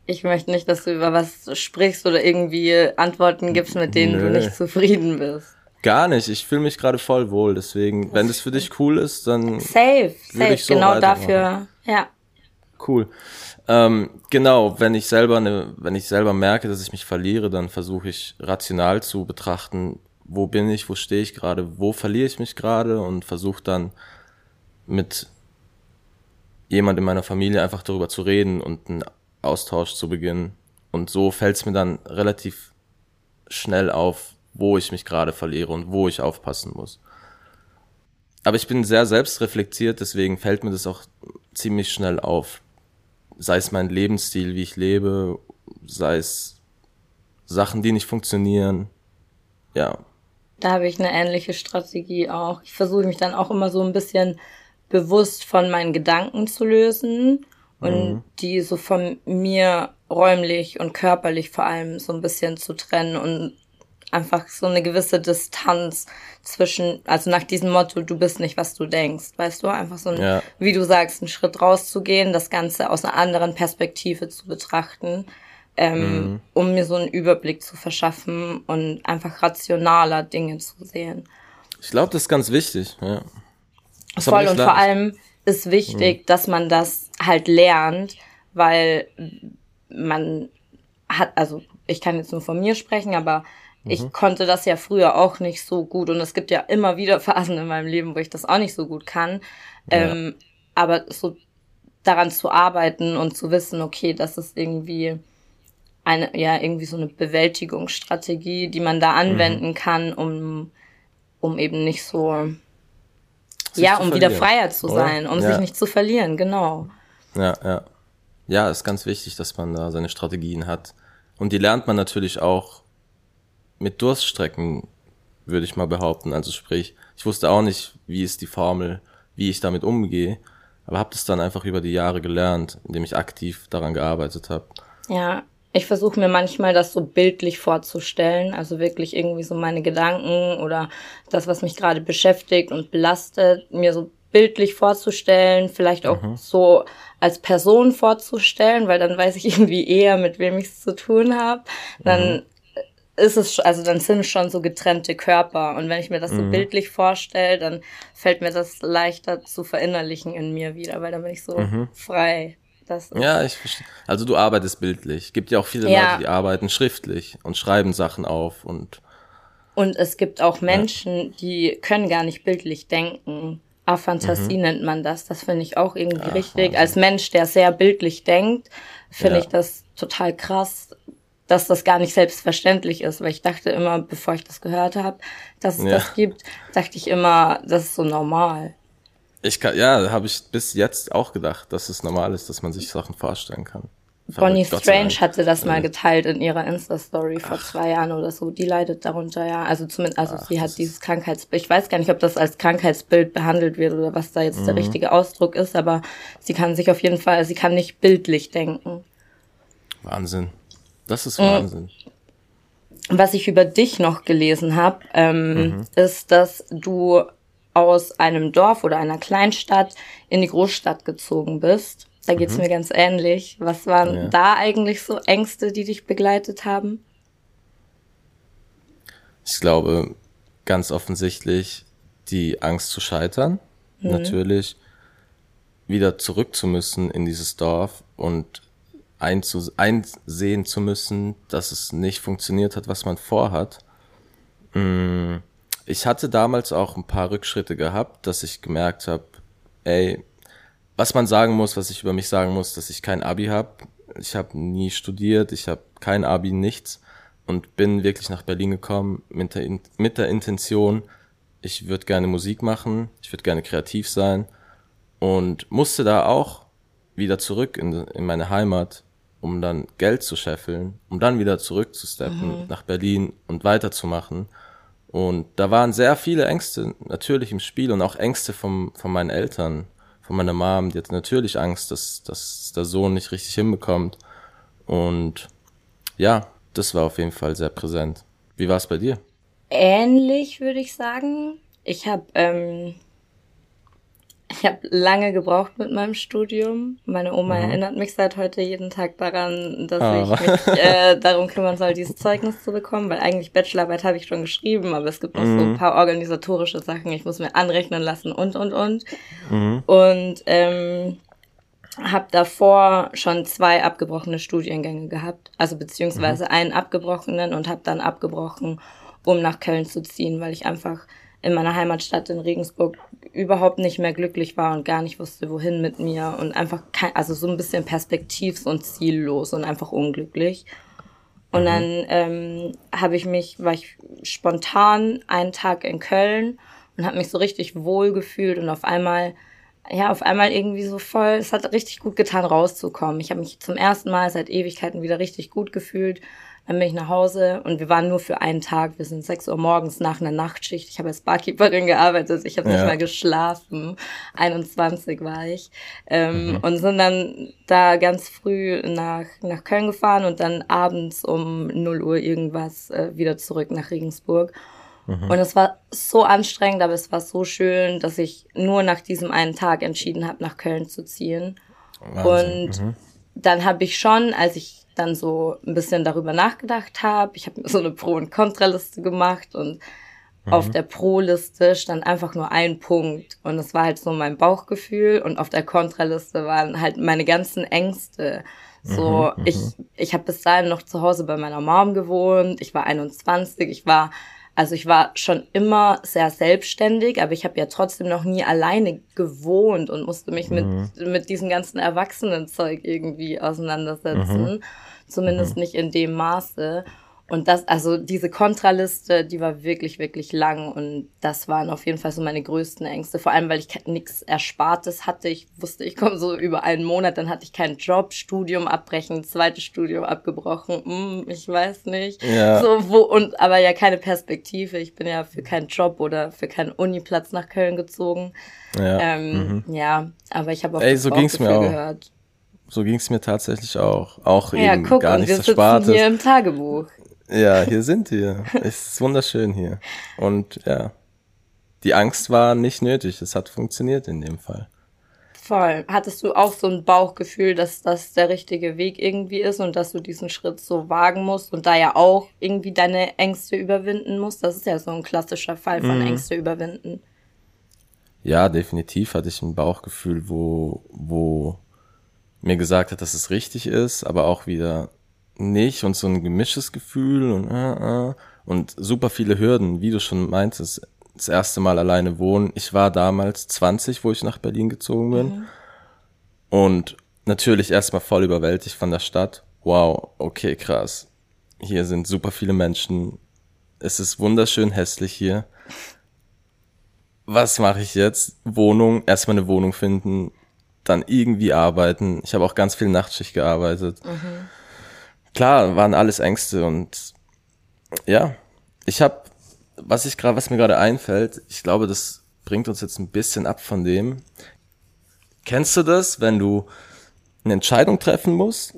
Speaker 1: ich möchte nicht, dass du über was sprichst oder irgendwie Antworten gibst, mit denen Nö. du nicht zufrieden bist.
Speaker 2: Gar nicht. Ich fühle mich gerade voll wohl. Deswegen, wenn das für dich cool ist, dann.
Speaker 1: Safe, safe. Ich so genau dafür. Ja.
Speaker 2: Cool. Ähm, genau, wenn ich selber ne, wenn ich selber merke, dass ich mich verliere, dann versuche ich rational zu betrachten, wo bin ich, wo stehe ich gerade, wo verliere ich mich gerade und versuche dann mit jemand in meiner Familie einfach darüber zu reden und einen Austausch zu beginnen. Und so fällt es mir dann relativ schnell auf, wo ich mich gerade verliere und wo ich aufpassen muss. Aber ich bin sehr selbstreflektiert, deswegen fällt mir das auch ziemlich schnell auf. Sei es mein Lebensstil, wie ich lebe, sei es Sachen, die nicht funktionieren. Ja.
Speaker 1: Da habe ich eine ähnliche Strategie auch. Ich versuche mich dann auch immer so ein bisschen bewusst von meinen Gedanken zu lösen und mhm. die so von mir räumlich und körperlich vor allem so ein bisschen zu trennen und einfach so eine gewisse Distanz zwischen, also nach diesem Motto, du bist nicht, was du denkst, weißt du, einfach so ein, ja. wie du sagst, einen Schritt rauszugehen, das Ganze aus einer anderen Perspektive zu betrachten, ähm, mhm. um mir so einen Überblick zu verschaffen und einfach rationaler Dinge zu sehen.
Speaker 2: Ich glaube, das ist ganz wichtig, ja.
Speaker 1: Das Voll und vor allem ist wichtig, mhm. dass man das halt lernt, weil man hat, also ich kann jetzt nur von mir sprechen, aber mhm. ich konnte das ja früher auch nicht so gut und es gibt ja immer wieder <laughs> Phasen in meinem Leben, wo ich das auch nicht so gut kann. Ja. Ähm, aber so daran zu arbeiten und zu wissen, okay, das ist irgendwie eine, ja, irgendwie so eine Bewältigungsstrategie, die man da mhm. anwenden mhm. kann, um, um eben nicht so ja, um wieder freier zu sein, um ja. sich nicht zu verlieren, genau.
Speaker 2: Ja, ja. Ja, ist ganz wichtig, dass man da seine Strategien hat. Und die lernt man natürlich auch mit Durststrecken, würde ich mal behaupten. Also sprich, ich wusste auch nicht, wie ist die Formel, wie ich damit umgehe, aber habe das dann einfach über die Jahre gelernt, indem ich aktiv daran gearbeitet habe.
Speaker 1: Ja, ich versuche mir manchmal das so bildlich vorzustellen, also wirklich irgendwie so meine Gedanken oder das, was mich gerade beschäftigt und belastet, mir so bildlich vorzustellen, vielleicht auch mhm. so als Person vorzustellen, weil dann weiß ich <laughs> irgendwie eher, mit wem ich es zu tun habe. Dann mhm. ist es, also dann sind es schon so getrennte Körper. Und wenn ich mir das so mhm. bildlich vorstelle, dann fällt mir das leichter zu verinnerlichen in mir wieder, weil dann bin ich so mhm. frei.
Speaker 2: Das ja, ich verstehe. Also du arbeitest bildlich. Gibt ja auch viele ja. Leute, die arbeiten schriftlich und schreiben Sachen auf und.
Speaker 1: Und es gibt auch Menschen, ja. die können gar nicht bildlich denken. Aphantasie mhm. nennt man das. Das finde ich auch irgendwie Ach, richtig. Wahnsinn. Als Mensch, der sehr bildlich denkt, finde ja. ich das total krass, dass das gar nicht selbstverständlich ist, weil ich dachte immer, bevor ich das gehört habe, dass es das gibt, dachte ich immer, das ist so normal.
Speaker 2: Ich kann, ja, habe ich bis jetzt auch gedacht, dass es normal ist, dass man sich Sachen vorstellen kann.
Speaker 1: Bonnie Strange hatte das mal geteilt in ihrer Insta-Story vor zwei Jahren oder so. Die leidet darunter, ja. Also zumindest, also Ach, sie hat dieses Krankheitsbild. Ich weiß gar nicht, ob das als Krankheitsbild behandelt wird oder was da jetzt mhm. der richtige Ausdruck ist, aber sie kann sich auf jeden Fall, sie kann nicht bildlich denken.
Speaker 2: Wahnsinn. Das ist Wahnsinn.
Speaker 1: Was ich über dich noch gelesen habe, ähm, mhm. ist, dass du aus einem Dorf oder einer Kleinstadt in die Großstadt gezogen bist. Da geht's mhm. mir ganz ähnlich. Was waren ja. da eigentlich so Ängste, die dich begleitet haben?
Speaker 2: Ich glaube, ganz offensichtlich die Angst zu scheitern. Mhm. Natürlich wieder zurück zu müssen in dieses Dorf und einzu einsehen zu müssen, dass es nicht funktioniert hat, was man vorhat. Mm, ich hatte damals auch ein paar Rückschritte gehabt, dass ich gemerkt habe, ey, was man sagen muss, was ich über mich sagen muss, dass ich kein Abi habe. Ich habe nie studiert, ich habe kein Abi, nichts und bin wirklich nach Berlin gekommen mit der, mit der Intention, ich würde gerne Musik machen, ich würde gerne kreativ sein und musste da auch wieder zurück in, in meine Heimat, um dann Geld zu scheffeln, um dann wieder zurückzusteppen mhm. nach Berlin und weiterzumachen. Und da waren sehr viele Ängste natürlich im Spiel und auch Ängste vom, von meinen Eltern, von meiner Mom. Die hatte natürlich Angst, dass, dass der Sohn nicht richtig hinbekommt. Und ja, das war auf jeden Fall sehr präsent. Wie war es bei dir?
Speaker 1: Ähnlich würde ich sagen. Ich habe ähm, habe lange gebraucht mit meinem Studium. Meine Oma mhm. erinnert mich seit heute jeden Tag daran, dass oh. ich mich <laughs> äh, darum kümmern soll, dieses Zeugnis zu bekommen, weil eigentlich Bachelorarbeit habe ich schon geschrieben, aber es gibt noch mhm. so ein paar organisatorische Sachen. Ich muss mir anrechnen lassen und und und. Mhm. Und ähm, habe davor schon zwei abgebrochene Studiengänge gehabt, also beziehungsweise mhm. einen abgebrochenen und habe dann abgebrochen, um nach Köln zu ziehen, weil ich einfach in meiner Heimatstadt in Regensburg überhaupt nicht mehr glücklich war und gar nicht wusste, wohin mit mir und einfach kein, also so ein bisschen perspektivs- und ziellos und einfach unglücklich. Und mhm. dann ähm, habe ich mich, war ich spontan einen Tag in Köln und habe mich so richtig wohl gefühlt und auf einmal ja, auf einmal irgendwie so voll, es hat richtig gut getan, rauszukommen. Ich habe mich zum ersten Mal seit Ewigkeiten wieder richtig gut gefühlt. Dann bin ich nach Hause und wir waren nur für einen Tag. Wir sind sechs Uhr morgens nach einer Nachtschicht. Ich habe als Barkeeperin gearbeitet. Ich habe ja. nicht mehr geschlafen. 21 war ich. Ähm, mhm. Und sind dann da ganz früh nach, nach Köln gefahren und dann abends um 0 Uhr irgendwas äh, wieder zurück nach Regensburg. Mhm. Und es war so anstrengend, aber es war so schön, dass ich nur nach diesem einen Tag entschieden habe, nach Köln zu ziehen. Wahnsinn. Und mhm. dann habe ich schon, als ich dann so ein bisschen darüber nachgedacht habe, ich habe mir so eine Pro- und Kontraliste gemacht und mhm. auf der Pro-Liste stand einfach nur ein Punkt und es war halt so mein Bauchgefühl und auf der Kontraliste waren halt meine ganzen Ängste. So, mhm, ich, mhm. ich habe bis dahin noch zu Hause bei meiner Mom gewohnt, ich war 21, ich war also ich war schon immer sehr selbstständig, aber ich habe ja trotzdem noch nie alleine gewohnt und musste mich mhm. mit, mit diesem ganzen Erwachsenenzeug irgendwie auseinandersetzen. Mhm. Zumindest mhm. nicht in dem Maße. Und das, also diese Kontraliste, die war wirklich, wirklich lang und das waren auf jeden Fall so meine größten Ängste. Vor allem, weil ich nichts Erspartes hatte. Ich wusste, ich komme so über einen Monat, dann hatte ich keinen Job, Studium abbrechen, zweites Studium abgebrochen. Hm, ich weiß nicht. Ja. So wo und aber ja keine Perspektive. Ich bin ja für keinen Job oder für keinen Uniplatz nach Köln gezogen. Ja, ähm, mhm. ja aber ich habe auch
Speaker 2: Ey, so ging's mir auch. gehört. So ging's mir tatsächlich auch. Auch ja, eben guck, gar nichts Erspartes. hier im Tagebuch. Ja, hier sind wir. Es ist wunderschön hier. Und ja, die Angst war nicht nötig. Es hat funktioniert in dem Fall.
Speaker 1: Voll. Hattest du auch so ein Bauchgefühl, dass das der richtige Weg irgendwie ist und dass du diesen Schritt so wagen musst und da ja auch irgendwie deine Ängste überwinden musst? Das ist ja so ein klassischer Fall von mhm. Ängste überwinden.
Speaker 2: Ja, definitiv hatte ich ein Bauchgefühl, wo, wo mir gesagt hat, dass es richtig ist, aber auch wieder nicht und so ein gemischtes Gefühl und, äh, äh, und super viele Hürden, wie du schon meintest, das erste Mal alleine wohnen. Ich war damals 20, wo ich nach Berlin gezogen bin. Mhm. Und natürlich erstmal voll überwältigt von der Stadt. Wow, okay, krass. Hier sind super viele Menschen. Es ist wunderschön hässlich hier. Was mache ich jetzt? Wohnung, erstmal eine Wohnung finden, dann irgendwie arbeiten. Ich habe auch ganz viel Nachtschicht gearbeitet. Mhm klar, waren alles Ängste und ja, ich habe, was ich gerade, was mir gerade einfällt, ich glaube, das bringt uns jetzt ein bisschen ab von dem. Kennst du das, wenn du eine Entscheidung treffen musst,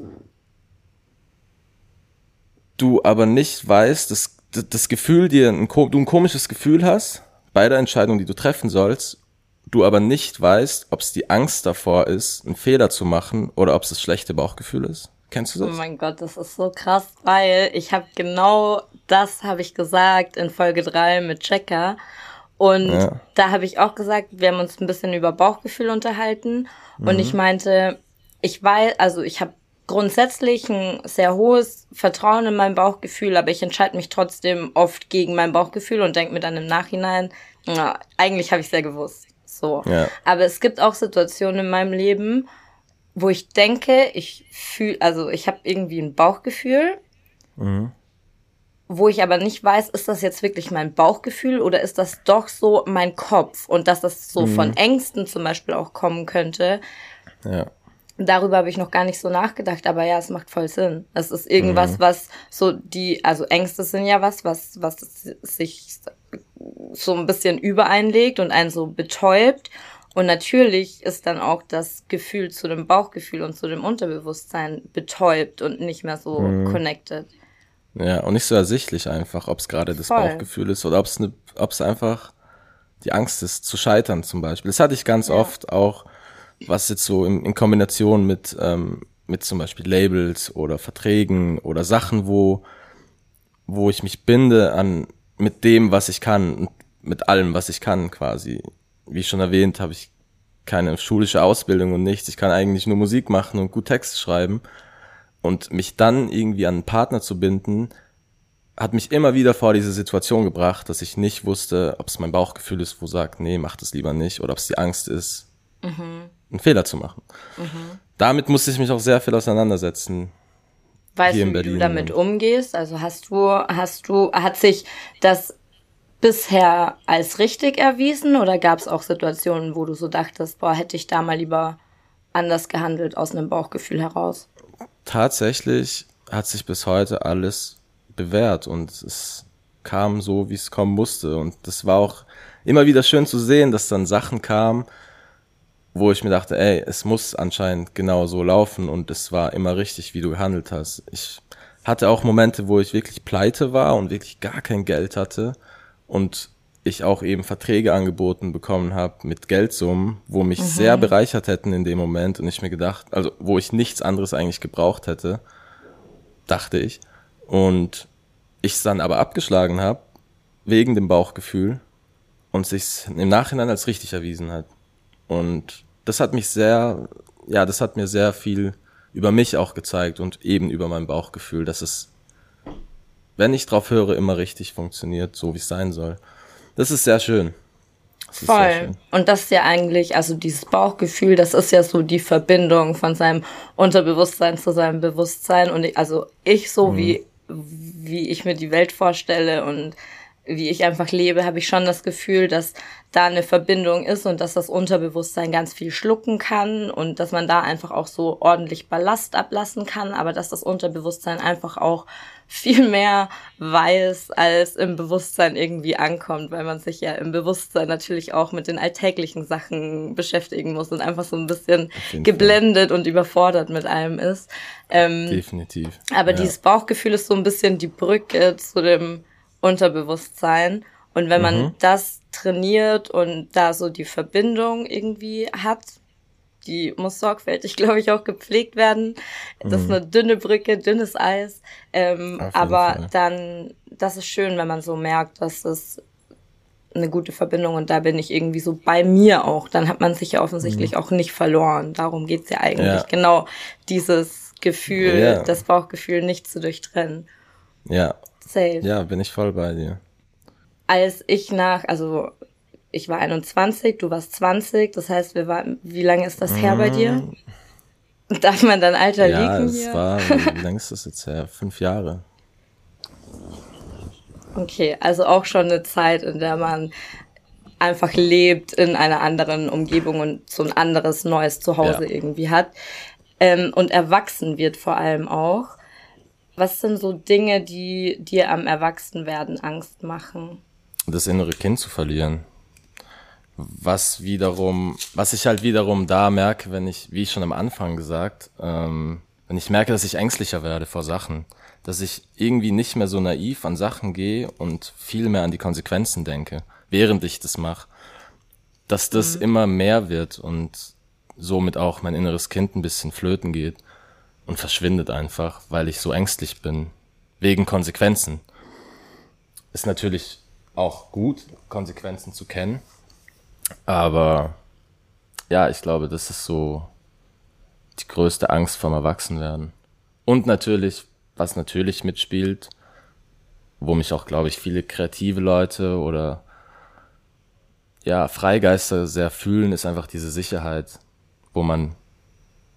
Speaker 2: du aber nicht weißt, dass das Gefühl dir ein, du ein komisches Gefühl hast bei der Entscheidung, die du treffen sollst, du aber nicht weißt, ob es die Angst davor ist, einen Fehler zu machen oder ob es das schlechte Bauchgefühl ist. Kennst du das?
Speaker 1: Oh mein Gott, das ist so krass, weil ich habe genau das habe ich gesagt in Folge 3 mit Checker. Und ja. da habe ich auch gesagt, wir haben uns ein bisschen über Bauchgefühl unterhalten. Mhm. Und ich meinte, ich weiß, also ich habe grundsätzlich ein sehr hohes Vertrauen in mein Bauchgefühl, aber ich entscheide mich trotzdem oft gegen mein Bauchgefühl und denke mir dann im Nachhinein, na, eigentlich habe ich sehr gewusst. So. Ja. Aber es gibt auch Situationen in meinem Leben, wo ich denke, ich fühle, also ich habe irgendwie ein Bauchgefühl, mhm. wo ich aber nicht weiß, ist das jetzt wirklich mein Bauchgefühl oder ist das doch so mein Kopf und dass das so mhm. von Ängsten zum Beispiel auch kommen könnte. Ja. Darüber habe ich noch gar nicht so nachgedacht, aber ja, es macht voll Sinn. Es ist irgendwas, mhm. was so die, also Ängste sind ja was, was, was sich so ein bisschen übereinlegt und einen so betäubt. Und natürlich ist dann auch das Gefühl zu dem Bauchgefühl und zu dem Unterbewusstsein betäubt und nicht mehr so mhm. connected.
Speaker 2: Ja, und nicht so ersichtlich einfach, ob es gerade das Voll. Bauchgefühl ist oder ob es ne, ob's einfach die Angst ist, zu scheitern zum Beispiel. Das hatte ich ganz ja. oft auch, was jetzt so in, in Kombination mit, ähm, mit zum Beispiel Labels oder Verträgen oder Sachen, wo, wo ich mich binde an mit dem, was ich kann, mit allem, was ich kann quasi wie schon erwähnt, habe ich keine schulische Ausbildung und nichts. Ich kann eigentlich nur Musik machen und gut Texte schreiben. Und mich dann irgendwie an einen Partner zu binden, hat mich immer wieder vor diese Situation gebracht, dass ich nicht wusste, ob es mein Bauchgefühl ist, wo sagt, nee, mach das lieber nicht, oder ob es die Angst ist, mhm. einen Fehler zu machen. Mhm. Damit musste ich mich auch sehr viel auseinandersetzen.
Speaker 1: Weißt du, wie du damit umgehst? Also hast du, hast du, hat sich das bisher als richtig erwiesen oder gab es auch Situationen, wo du so dachtest, boah, hätte ich da mal lieber anders gehandelt aus einem Bauchgefühl heraus?
Speaker 2: Tatsächlich hat sich bis heute alles bewährt und es kam so, wie es kommen musste. Und das war auch immer wieder schön zu sehen, dass dann Sachen kamen, wo ich mir dachte, ey, es muss anscheinend genau so laufen und es war immer richtig, wie du gehandelt hast. Ich hatte auch Momente, wo ich wirklich pleite war und wirklich gar kein Geld hatte und ich auch eben Verträge angeboten bekommen habe mit Geldsummen, wo mich mhm. sehr bereichert hätten in dem Moment und ich mir gedacht, also wo ich nichts anderes eigentlich gebraucht hätte, dachte ich. Und ich es dann aber abgeschlagen habe, wegen dem Bauchgefühl und sich im Nachhinein als richtig erwiesen hat. Und das hat mich sehr, ja, das hat mir sehr viel über mich auch gezeigt und eben über mein Bauchgefühl, dass es wenn ich drauf höre, immer richtig funktioniert, so wie es sein soll. Das ist sehr schön.
Speaker 1: Ist Voll. Schön. Und das ist ja eigentlich, also dieses Bauchgefühl, das ist ja so die Verbindung von seinem Unterbewusstsein zu seinem Bewusstsein. Und ich, also ich so, mhm. wie, wie ich mir die Welt vorstelle und wie ich einfach lebe, habe ich schon das Gefühl, dass da eine Verbindung ist und dass das Unterbewusstsein ganz viel schlucken kann und dass man da einfach auch so ordentlich Ballast ablassen kann, aber dass das Unterbewusstsein einfach auch viel mehr weiß, als im Bewusstsein irgendwie ankommt, weil man sich ja im Bewusstsein natürlich auch mit den alltäglichen Sachen beschäftigen muss und einfach so ein bisschen geblendet Fall. und überfordert mit allem ist. Ähm,
Speaker 2: Definitiv.
Speaker 1: Aber ja. dieses Bauchgefühl ist so ein bisschen die Brücke zu dem Unterbewusstsein. Und wenn man mhm. das trainiert und da so die Verbindung irgendwie hat, die muss sorgfältig, <laughs> glaube ich, auch gepflegt werden. Das mhm. ist eine dünne Brücke, dünnes Eis. Ähm, aber Fall. dann, das ist schön, wenn man so merkt, dass es eine gute Verbindung und da bin ich irgendwie so bei mir auch. Dann hat man sich ja offensichtlich mhm. auch nicht verloren. Darum geht's ja eigentlich. Ja. Genau dieses Gefühl, ja. das Bauchgefühl nicht zu durchtrennen.
Speaker 2: Ja, Safe. Ja, bin ich voll bei dir.
Speaker 1: Als ich nach, also ich war 21, du warst 20, das heißt, wir waren, wie lange ist das her bei dir? Mm. Darf man dein Alter ja, liegen?
Speaker 2: Ja, es war, <laughs> wie lange ist das jetzt her? Fünf Jahre.
Speaker 1: Okay, also auch schon eine Zeit, in der man einfach lebt in einer anderen Umgebung und so ein anderes neues Zuhause ja. irgendwie hat. Ähm, und erwachsen wird vor allem auch. Was sind so Dinge, die dir am Erwachsenwerden Angst machen?
Speaker 2: Das innere Kind zu verlieren. Was wiederum, was ich halt wiederum da merke, wenn ich, wie ich schon am Anfang gesagt, ähm, wenn ich merke, dass ich ängstlicher werde vor Sachen, dass ich irgendwie nicht mehr so naiv an Sachen gehe und viel mehr an die Konsequenzen denke, während ich das mache. dass das mhm. immer mehr wird und somit auch mein inneres Kind ein bisschen flöten geht und verschwindet einfach, weil ich so ängstlich bin, wegen Konsequenzen. Ist natürlich auch gut, Konsequenzen zu kennen, aber ja, ich glaube, das ist so die größte Angst vom Erwachsenwerden. Und natürlich, was natürlich mitspielt, wo mich auch, glaube ich, viele kreative Leute oder ja, Freigeister sehr fühlen, ist einfach diese Sicherheit, wo man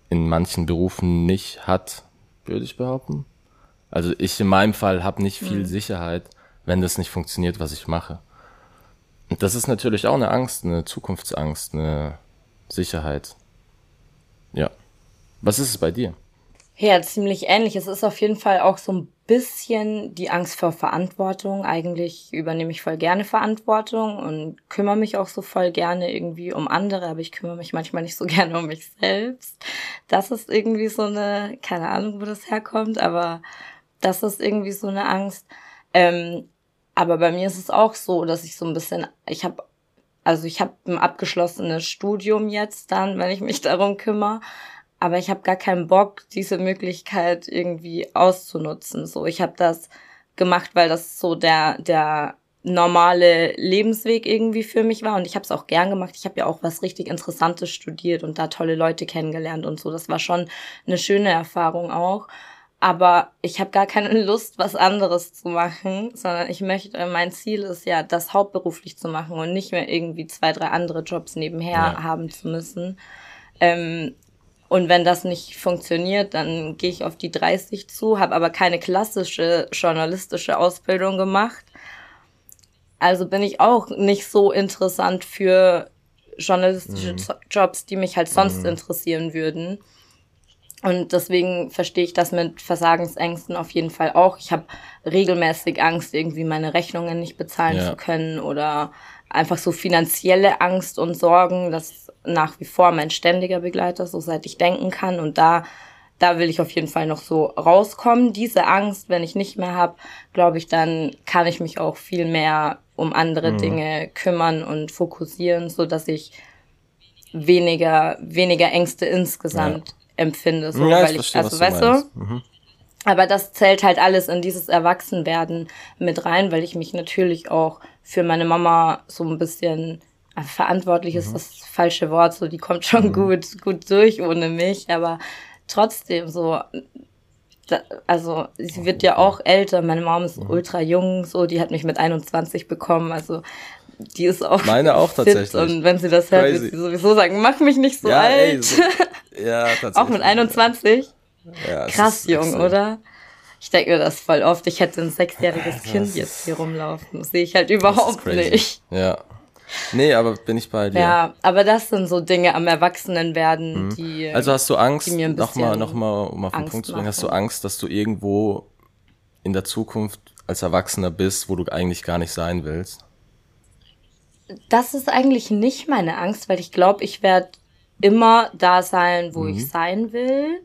Speaker 2: in manchen Berufen nicht hat, würde ich behaupten. Also ich in meinem Fall habe nicht viel mhm. Sicherheit, wenn das nicht funktioniert, was ich mache. Das ist natürlich auch eine Angst, eine Zukunftsangst, eine Sicherheit. Ja. Was ist es bei dir?
Speaker 1: Ja, ziemlich ähnlich. Es ist auf jeden Fall auch so ein bisschen die Angst vor Verantwortung. Eigentlich übernehme ich voll gerne Verantwortung und kümmere mich auch so voll gerne irgendwie um andere, aber ich kümmere mich manchmal nicht so <laughs> gerne um mich selbst. Das ist irgendwie so eine, keine Ahnung, wo das herkommt, aber das ist irgendwie so eine Angst. Ähm, aber bei mir ist es auch so, dass ich so ein bisschen, ich habe also ich habe ein abgeschlossenes Studium jetzt dann, wenn ich mich darum kümmere aber ich habe gar keinen Bock, diese Möglichkeit irgendwie auszunutzen. So, ich habe das gemacht, weil das so der der normale Lebensweg irgendwie für mich war und ich habe es auch gern gemacht. Ich habe ja auch was richtig Interessantes studiert und da tolle Leute kennengelernt und so. Das war schon eine schöne Erfahrung auch. Aber ich habe gar keine <laughs> Lust, was anderes zu machen, sondern ich möchte, mein Ziel ist ja, das hauptberuflich zu machen und nicht mehr irgendwie zwei, drei andere Jobs nebenher ja. haben zu müssen. Ähm, und wenn das nicht funktioniert, dann gehe ich auf die 30 zu, habe aber keine klassische journalistische Ausbildung gemacht. Also bin ich auch nicht so interessant für journalistische mhm. Jobs, die mich halt sonst mhm. interessieren würden. Und deswegen verstehe ich das mit Versagensängsten auf jeden Fall auch. Ich habe regelmäßig Angst, irgendwie meine Rechnungen nicht bezahlen ja. zu können oder einfach so finanzielle Angst und Sorgen. Das nach wie vor mein ständiger Begleiter, so seit ich denken kann. Und da, da will ich auf jeden Fall noch so rauskommen. Diese Angst, wenn ich nicht mehr habe, glaube ich, dann kann ich mich auch viel mehr um andere mhm. Dinge kümmern und fokussieren, so dass ich weniger, weniger Ängste insgesamt ja. Empfinde. So, ja, weil ich, verstehe, also weißt du, mhm. aber das zählt halt alles in dieses Erwachsenwerden mit rein, weil ich mich natürlich auch für meine Mama so ein bisschen verantwortlich ist mhm. das falsche Wort, so die kommt schon mhm. gut, gut durch ohne mich, aber trotzdem so, da, also sie wird ja auch älter, meine Mom ist mhm. ultra jung, so, die hat mich mit 21 bekommen, also die ist auch
Speaker 2: meine <laughs> auch tatsächlich
Speaker 1: und wenn sie das hört, wird sie sowieso sagen, mach mich nicht so ja, alt. Ey, so, <laughs> ja, tatsächlich. auch mit 21? Ja, Krass jung, oder? Ich denke mir das voll oft. Ich hätte ein sechsjähriges Kind jetzt hier rumlaufen. Das sehe ich halt überhaupt nicht.
Speaker 2: Ja, Nee, aber bin ich bei dir.
Speaker 1: Ja, aber das sind so Dinge am Erwachsenenwerden, mhm. die.
Speaker 2: Also hast du Angst, nochmal, nochmal, um auf den Punkt zu bringen, hast du Angst, dass du irgendwo in der Zukunft als Erwachsener bist, wo du eigentlich gar nicht sein willst?
Speaker 1: Das ist eigentlich nicht meine Angst, weil ich glaube, ich werde immer da sein, wo mhm. ich sein will.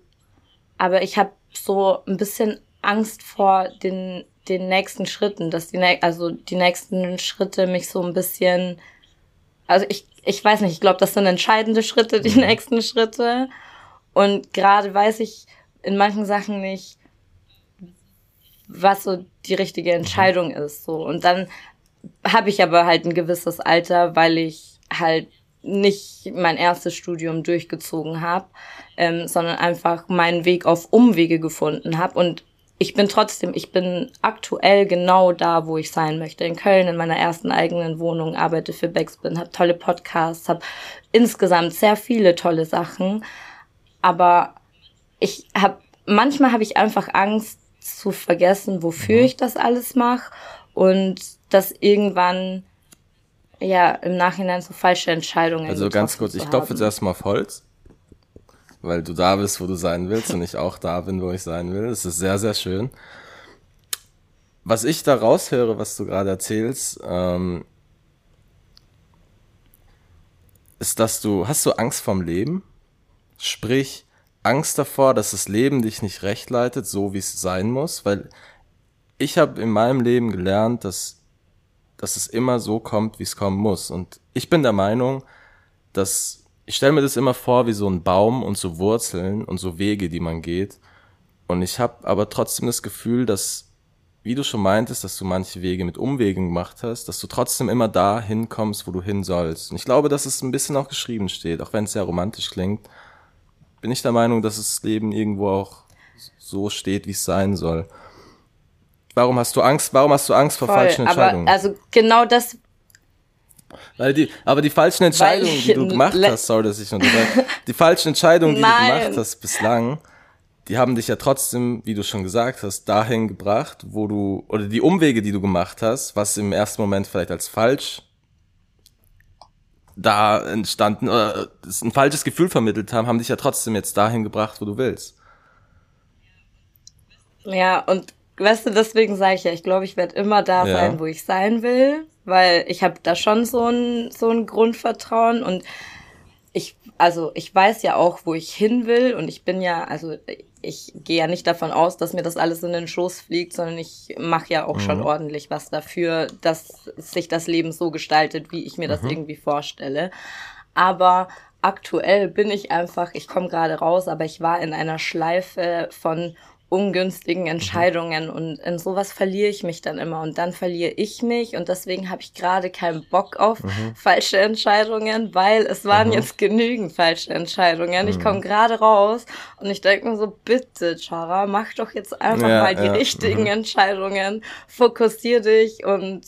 Speaker 1: Aber ich habe so ein bisschen Angst vor den, den nächsten Schritten, dass die, also die nächsten Schritte mich so ein bisschen also ich, ich weiß nicht, ich glaube, das sind entscheidende Schritte, die mhm. nächsten Schritte. Und gerade weiß ich in manchen Sachen nicht, was so die richtige mhm. Entscheidung ist. So. Und dann habe ich aber halt ein gewisses Alter, weil ich halt nicht mein erstes Studium durchgezogen habe, ähm, sondern einfach meinen Weg auf Umwege gefunden habe und ich bin trotzdem, ich bin aktuell genau da, wo ich sein möchte. In Köln, in meiner ersten eigenen Wohnung, arbeite für Backspin, habe tolle Podcasts, habe insgesamt sehr viele tolle Sachen. Aber ich habe, manchmal habe ich einfach Angst zu vergessen, wofür mhm. ich das alles mache und dass irgendwann ja im Nachhinein so falsche Entscheidungen.
Speaker 2: Also ganz kurz, ich klopfe jetzt erstmal auf Holz weil du da bist, wo du sein willst und ich auch da bin, wo ich sein will. Das ist sehr, sehr schön. Was ich da raushöre, was du gerade erzählst, ähm, ist, dass du, hast du Angst vorm Leben? Sprich, Angst davor, dass das Leben dich nicht recht leitet, so wie es sein muss, weil ich habe in meinem Leben gelernt, dass dass es immer so kommt, wie es kommen muss. Und ich bin der Meinung, dass ich stelle mir das immer vor wie so ein Baum und so Wurzeln und so Wege, die man geht. Und ich habe aber trotzdem das Gefühl, dass, wie du schon meintest, dass du manche Wege mit Umwegen gemacht hast, dass du trotzdem immer da hinkommst, wo du hin sollst. Und ich glaube, dass es ein bisschen auch geschrieben steht, auch wenn es sehr romantisch klingt, bin ich der Meinung, dass das Leben irgendwo auch so steht, wie es sein soll. Warum hast du Angst? Warum hast du Angst vor Voll, falschen Entscheidungen?
Speaker 1: Aber also genau das
Speaker 2: weil die, aber die falschen Entscheidungen, die du <laughs> gemacht hast, sorry, dass ich unterbreche, die falschen Entscheidungen, die Nein. du gemacht hast bislang, die haben dich ja trotzdem, wie du schon gesagt hast, dahin gebracht, wo du, oder die Umwege, die du gemacht hast, was im ersten Moment vielleicht als falsch da entstanden, oder ein falsches Gefühl vermittelt haben, haben dich ja trotzdem jetzt dahin gebracht, wo du willst.
Speaker 1: Ja, und weißt du, deswegen sage ich ja, ich glaube, ich werde immer da ja. sein, wo ich sein will weil ich habe da schon so ein, so ein Grundvertrauen und ich, also ich weiß ja auch, wo ich hin will und ich bin ja, also ich gehe ja nicht davon aus, dass mir das alles in den Schoß fliegt, sondern ich mache ja auch mhm. schon ordentlich was dafür, dass sich das Leben so gestaltet, wie ich mir das mhm. irgendwie vorstelle. Aber aktuell bin ich einfach, ich komme gerade raus, aber ich war in einer Schleife von ungünstigen mhm. Entscheidungen und in sowas verliere ich mich dann immer und dann verliere ich mich und deswegen habe ich gerade keinen Bock auf mhm. falsche Entscheidungen, weil es waren mhm. jetzt genügend falsche Entscheidungen. Mhm. Ich komme gerade raus und ich denke mir so, bitte Chara, mach doch jetzt einfach ja, mal die ja. richtigen mhm. Entscheidungen, fokussier dich und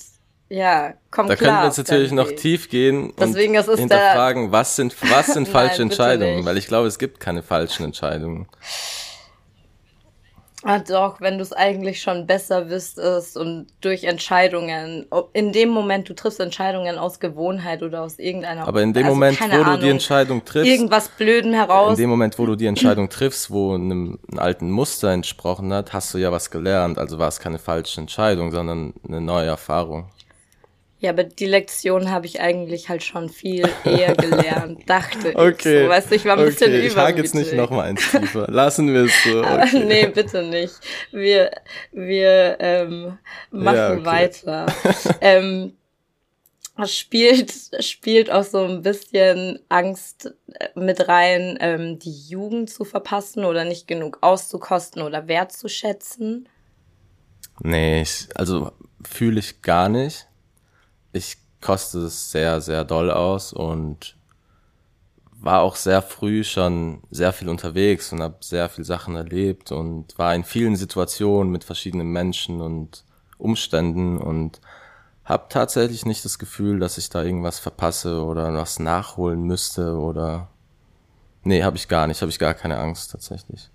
Speaker 1: ja, komm
Speaker 2: da klar. Da können wir jetzt natürlich noch tief gehen Deswegen, und hinterfragen, was sind, was sind <laughs> falsche Nein, Entscheidungen, weil ich glaube, es gibt keine falschen Entscheidungen.
Speaker 1: Ah, doch, wenn du es eigentlich schon besser wüsstest und durch Entscheidungen, in dem Moment, du triffst Entscheidungen aus Gewohnheit oder aus irgendeiner
Speaker 2: Aber in dem also, Moment, wo Ahnung, du die Entscheidung triffst,
Speaker 1: irgendwas Blöden heraus.
Speaker 2: In dem Moment, wo du die Entscheidung triffst, wo einem, einem alten Muster entsprochen hat, hast du ja was gelernt. Also war es keine falsche Entscheidung, sondern eine neue Erfahrung.
Speaker 1: Ja, aber die Lektion habe ich eigentlich halt schon viel <laughs> eher gelernt, dachte okay. ich. So, weißt du, ich war ein okay. bisschen übermütig. Ich hake
Speaker 2: jetzt nicht noch mal eins tiefer. Lassen wir es so. <laughs>
Speaker 1: Okay. Nee, bitte nicht. Wir, wir ähm, machen ja, okay. weiter. <laughs> ähm, spielt, spielt auch so ein bisschen Angst äh, mit rein, ähm, die Jugend zu verpassen oder nicht genug auszukosten oder wertzuschätzen?
Speaker 2: Nee, ich, also fühle ich gar nicht ich koste es sehr, sehr doll aus und war auch sehr früh schon sehr viel unterwegs und habe sehr viel Sachen erlebt und war in vielen Situationen mit verschiedenen Menschen und Umständen und habe tatsächlich nicht das Gefühl, dass ich da irgendwas verpasse oder was nachholen müsste oder nee, habe ich gar nicht, habe ich gar keine Angst tatsächlich.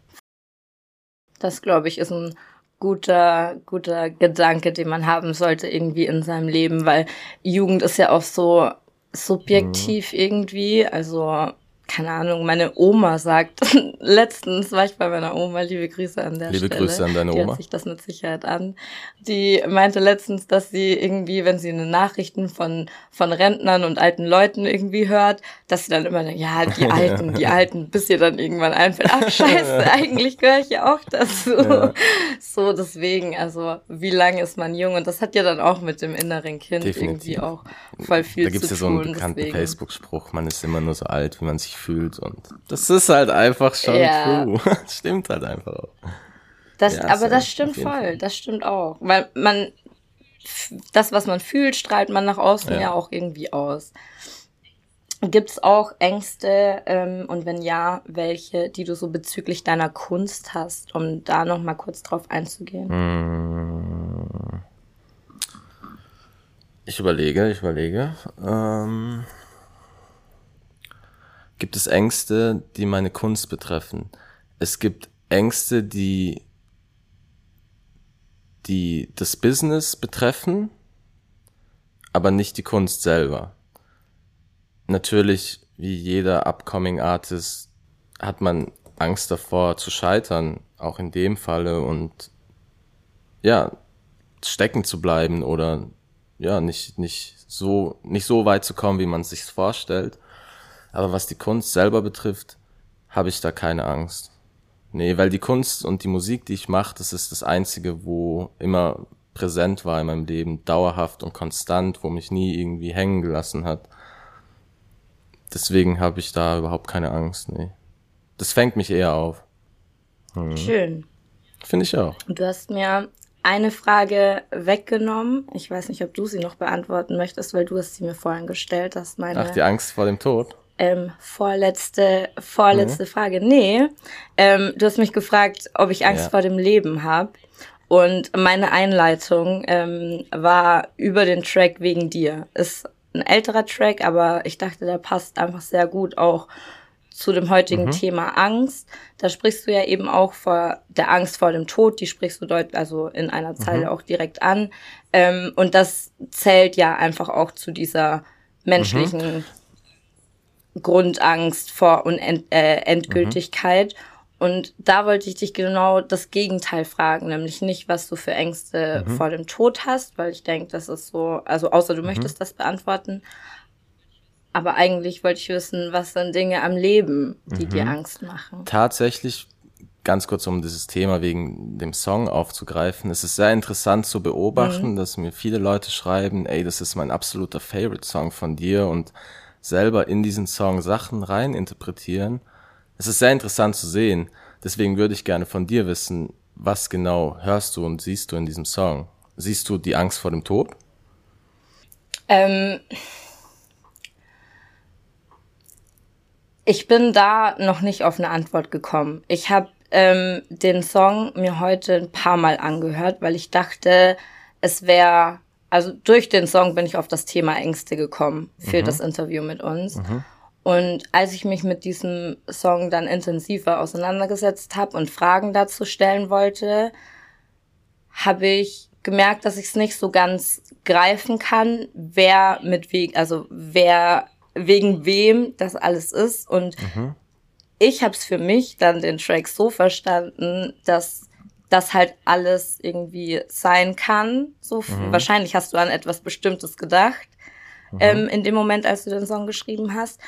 Speaker 1: Das glaube ich ist ein guter, guter Gedanke, den man haben sollte irgendwie in seinem Leben, weil Jugend ist ja auch so subjektiv mhm. irgendwie. Also keine Ahnung, meine Oma sagt, <laughs> letztens war ich bei meiner Oma, liebe Grüße an der
Speaker 2: liebe
Speaker 1: Stelle.
Speaker 2: Liebe Grüße an deine
Speaker 1: die
Speaker 2: Oma.
Speaker 1: Hört sich das mit Sicherheit an. Die meinte letztens, dass sie irgendwie, wenn sie eine Nachrichten von, von Rentnern und alten Leuten irgendwie hört, dass sie dann immer denkt, ja, die <laughs> Alten, die Alten, bis ihr dann irgendwann einfällt, ach scheiße, <laughs> eigentlich gehöre ich ja auch dazu. Ja. So, deswegen, also, wie lange ist man jung? Und das hat ja dann auch mit dem inneren Kind Definitiv. irgendwie auch voll viel zu tun. Da
Speaker 2: gibt's ja so einen bekannten Facebook-Spruch, man ist immer nur so alt, wie man sich fühlt und das ist halt einfach schon ja. true. <laughs> stimmt halt einfach auch.
Speaker 1: Das, ja, aber das stimmt voll, Fall. das stimmt auch. Weil man, das, was man fühlt, strahlt man nach außen ja, ja auch irgendwie aus. Gibt es auch Ängste ähm, und wenn ja, welche, die du so bezüglich deiner Kunst hast, um da noch mal kurz drauf einzugehen? Hm.
Speaker 2: Ich überlege, ich überlege. Ähm gibt es Ängste, die meine Kunst betreffen. Es gibt Ängste, die, die das Business betreffen, aber nicht die Kunst selber. Natürlich, wie jeder upcoming Artist, hat man Angst davor zu scheitern, auch in dem Falle und ja, stecken zu bleiben oder ja, nicht, nicht so, nicht so weit zu kommen, wie man es sich vorstellt. Aber was die Kunst selber betrifft, habe ich da keine Angst. Nee, weil die Kunst und die Musik, die ich mache, das ist das Einzige, wo immer präsent war in meinem Leben, dauerhaft und konstant, wo mich nie irgendwie hängen gelassen hat. Deswegen habe ich da überhaupt keine Angst, nee. Das fängt mich eher auf.
Speaker 1: Hm. Schön.
Speaker 2: Finde ich auch.
Speaker 1: Du hast mir eine Frage weggenommen. Ich weiß nicht, ob du sie noch beantworten möchtest, weil du hast sie mir vorhin gestellt. Das meine
Speaker 2: Ach, die Angst vor dem Tod?
Speaker 1: Ähm, vorletzte, vorletzte mhm. Frage. Nee, ähm, du hast mich gefragt, ob ich Angst ja. vor dem Leben habe. Und meine Einleitung ähm, war über den Track wegen dir. Ist ein älterer Track, aber ich dachte, der passt einfach sehr gut auch zu dem heutigen mhm. Thema Angst. Da sprichst du ja eben auch vor der Angst vor dem Tod, die sprichst du deut also in einer Zeile mhm. auch direkt an. Ähm, und das zählt ja einfach auch zu dieser menschlichen mhm. Grundangst vor Unend äh, Endgültigkeit. Und da wollte ich dich genau das Gegenteil fragen, nämlich nicht, was du für Ängste mhm. vor dem Tod hast, weil ich denke, das ist so, also außer du mhm. möchtest das beantworten. Aber eigentlich wollte ich wissen, was sind Dinge am Leben, die mhm. dir Angst machen?
Speaker 2: Tatsächlich, ganz kurz um dieses Thema wegen dem Song aufzugreifen, es ist sehr interessant zu beobachten, mhm. dass mir viele Leute schreiben, ey, das ist mein absoluter Favorite-Song von dir und selber in diesen Song Sachen rein interpretieren es ist sehr interessant zu sehen. Deswegen würde ich gerne von dir wissen, was genau hörst du und siehst du in diesem Song? Siehst du die Angst vor dem Tod?
Speaker 1: Ähm, ich bin da noch nicht auf eine Antwort gekommen. Ich habe ähm, den Song mir heute ein paar Mal angehört, weil ich dachte, es wäre, also durch den Song bin ich auf das Thema Ängste gekommen für mhm. das Interview mit uns. Mhm. Und als ich mich mit diesem Song dann intensiver auseinandergesetzt habe und Fragen dazu stellen wollte, habe ich gemerkt, dass ich es nicht so ganz greifen kann, wer mit wegen, also wer wegen wem das alles ist. Und mhm. ich habe es für mich dann den Track so verstanden, dass das halt alles irgendwie sein kann. So mhm. wahrscheinlich hast du an etwas Bestimmtes gedacht mhm. ähm, in dem Moment, als du den Song geschrieben hast